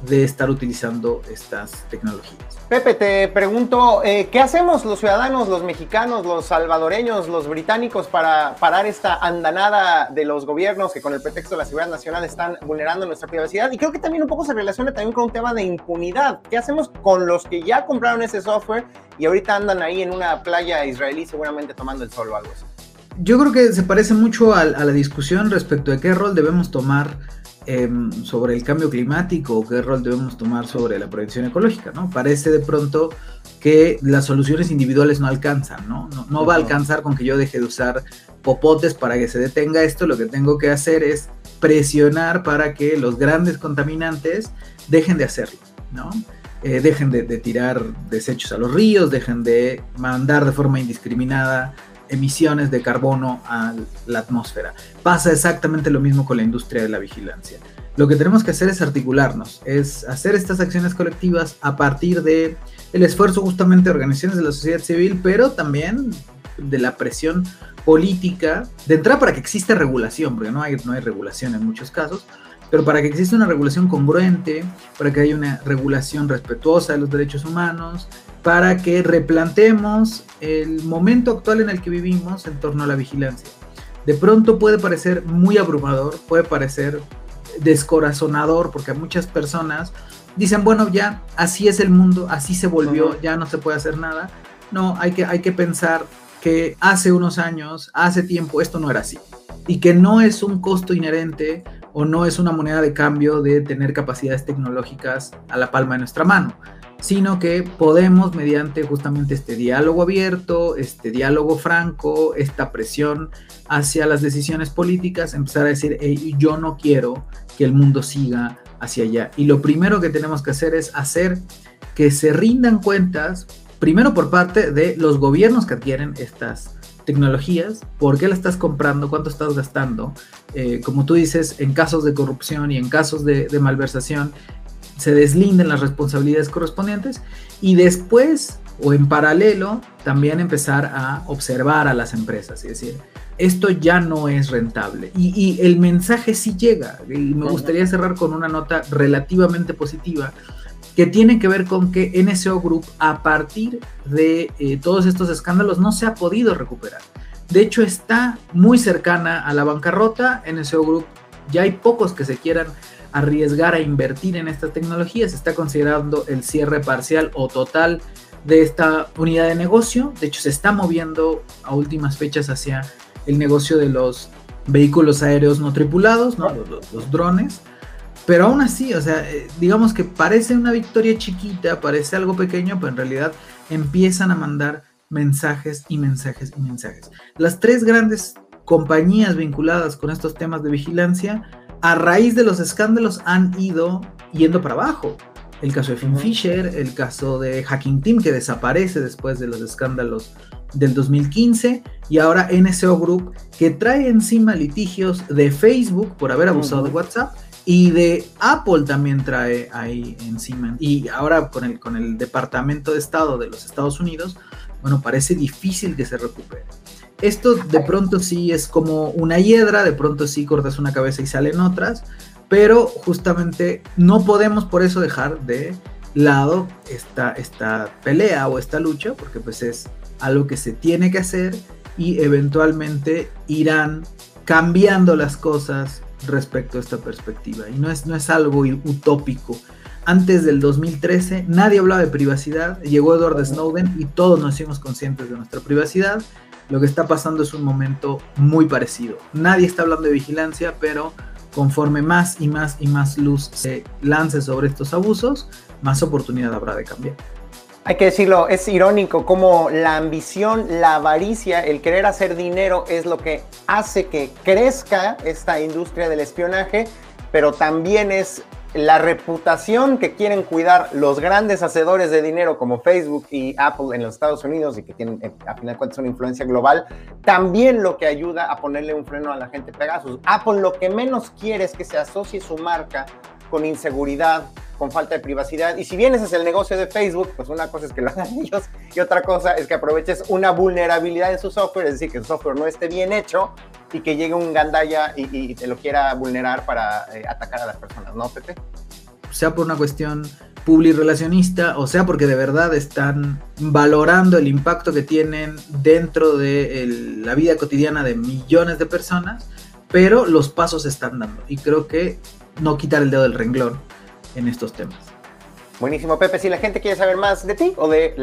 de estar utilizando estas tecnologías. Pepe, te pregunto, eh, ¿qué hacemos los ciudadanos, los mexicanos, los salvadoreños, los británicos para parar esta andanada de los gobiernos que con el pretexto de la seguridad nacional están vulnerando nuestra privacidad? Y creo que también un poco se relaciona también con un tema de impunidad. ¿Qué hacemos con los que ya compraron ese software y ahorita andan ahí en una playa israelí seguramente tomando el sol o algo así? Yo creo que se parece mucho a, a la discusión respecto de qué rol debemos tomar Em, sobre el cambio climático o qué rol debemos tomar sobre la prevención ecológica, ¿no? Parece de pronto que las soluciones individuales no alcanzan, ¿no? No, va a alcanzar con que yo deje de usar popotes para que se detenga esto, lo que tengo que hacer es presionar para que los grandes contaminantes dejen de hacerlo, ¿no? Eh, dejen de, de, tirar desechos a los ríos, dejen de mandar de forma indiscriminada emisiones de carbono a la atmósfera. Pasa exactamente lo mismo con la industria de la vigilancia. Lo que tenemos que hacer es articularnos, es hacer estas acciones colectivas a partir de el esfuerzo justamente de organizaciones de la sociedad civil, pero también de la presión política, de entrada para que exista regulación, porque no hay, no hay regulación en muchos casos, pero para que exista una regulación congruente, para que haya una regulación respetuosa de los derechos humanos, para que replantemos el momento actual en el que vivimos en torno a la vigilancia. De pronto puede parecer muy abrumador, puede parecer descorazonador, porque muchas personas dicen, bueno, ya así es el mundo, así se volvió, ya no se puede hacer nada. No, hay que, hay que pensar que hace unos años, hace tiempo, esto no era así. Y que no es un costo inherente o no es una moneda de cambio de tener capacidades tecnológicas a la palma de nuestra mano sino que podemos mediante justamente este diálogo abierto, este diálogo franco, esta presión hacia las decisiones políticas, empezar a decir, yo no quiero que el mundo siga hacia allá. Y lo primero que tenemos que hacer es hacer que se rindan cuentas, primero por parte de los gobiernos que adquieren estas tecnologías, por qué la estás comprando, cuánto estás gastando, eh, como tú dices, en casos de corrupción y en casos de, de malversación, se deslinden las responsabilidades correspondientes y después o en paralelo también empezar a observar a las empresas y decir, esto ya no es rentable. Y, el mensaje sí llega. Y me gustaría cerrar con una nota relativamente positiva que tiene que ver con que NSO Group a partir de eh, todos estos escándalos no se ha podido recuperar. De hecho está muy cercana a la bancarrota. NSO Group ya hay pocos que se quieran arriesgar a invertir en esta tecnología. Se está considerando el cierre parcial o total de esta unidad de negocio. De hecho, se está moviendo a últimas fechas hacia el negocio de los vehículos aéreos no tripulados, ¿no? Los, drones. Pero aún así, o sea, eh, digamos que parece una victoria chiquita, parece algo pequeño, pero en realidad empiezan a mandar mensajes y mensajes y mensajes. Las tres grandes compañías vinculadas con estos temas de vigilancia a raíz de los escándalos han ido yendo para abajo. El caso de Finn Fisher, el caso de Hacking Team que desaparece después de los escándalos del 2015 y ahora NSO Group que trae encima litigios de Facebook por haber abusado de WhatsApp y de Apple también trae ahí encima. Y ahora con el, con el Departamento de Estado de los Estados Unidos, bueno, parece difícil que se recupere. Esto de pronto sí es como una hiedra, de pronto sí cortas una cabeza y salen otras, pero justamente no podemos por eso dejar de lado esta, esta pelea o esta lucha, porque pues es algo que se tiene que hacer y eventualmente irán cambiando las cosas respecto a esta perspectiva. Y no es, no es algo utópico. antes del 2013 nadie hablaba de privacidad, llegó Edward Snowden y todos nos hicimos conscientes de nuestra privacidad. Lo que está pasando es un momento muy parecido. Nadie está hablando de vigilancia, pero conforme más y más y más luz se lance sobre estos abusos, más oportunidad habrá de cambiar. Hay que decirlo, es irónico como la ambición, la avaricia, el querer hacer dinero es lo que hace que crezca esta industria del espionaje, pero también es la reputación que quieren cuidar los grandes hacedores de dinero como Facebook y Apple en los Estados Unidos y que tienen, eh, a final de cuentas, una influencia global, también lo que ayuda a ponerle un freno a la gente Pegasus. Apple lo que menos quiere es que se asocie su marca con inseguridad, con falta de privacidad. Y si bien ese es el negocio de Facebook, pues una cosa es que lo hagan *laughs* ellos y otra cosa es que aproveches una vulnerabilidad en su software, es decir, que su software no esté bien hecho y que llegue un gandaya y, te lo quiera vulnerar para eh, atacar a las personas, ¿no, Pepe? Sea por una cuestión publirelacionista o sea porque de verdad están valorando el impacto que tienen dentro de la vida cotidiana de millones de personas, pero los pasos se están dando y creo que no quitar el dedo del renglón en estos temas. Buenísimo, Pepe. Si la gente quiere saber más de ti o de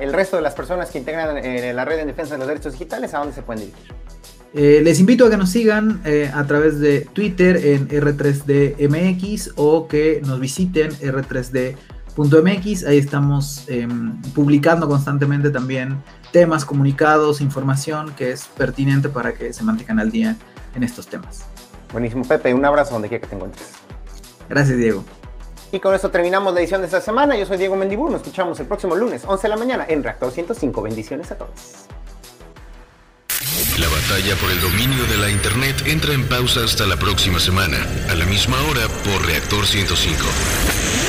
el resto de las personas que integran eh, la red en defensa de los derechos digitales, ¿a dónde se pueden dirigir? Eh, les invito a que nos sigan eh, a través de Twitter en R3DMX o que nos visiten r3d.mx. Ahí estamos em, publicando constantemente también temas, comunicados, información que es pertinente para que se mantengan al día en estos temas. Buenísimo, Pepe. Un abrazo donde quiera que te encuentres. Gracias, Diego. Y con esto terminamos la edición de esta semana. Yo soy Diego Mendibur. Nos escuchamos el próximo lunes, 11 de la mañana, en Reactor 105. Bendiciones a todos. La batalla por el dominio de la Internet entra en pausa hasta la próxima semana, a la misma hora por Reactor 105.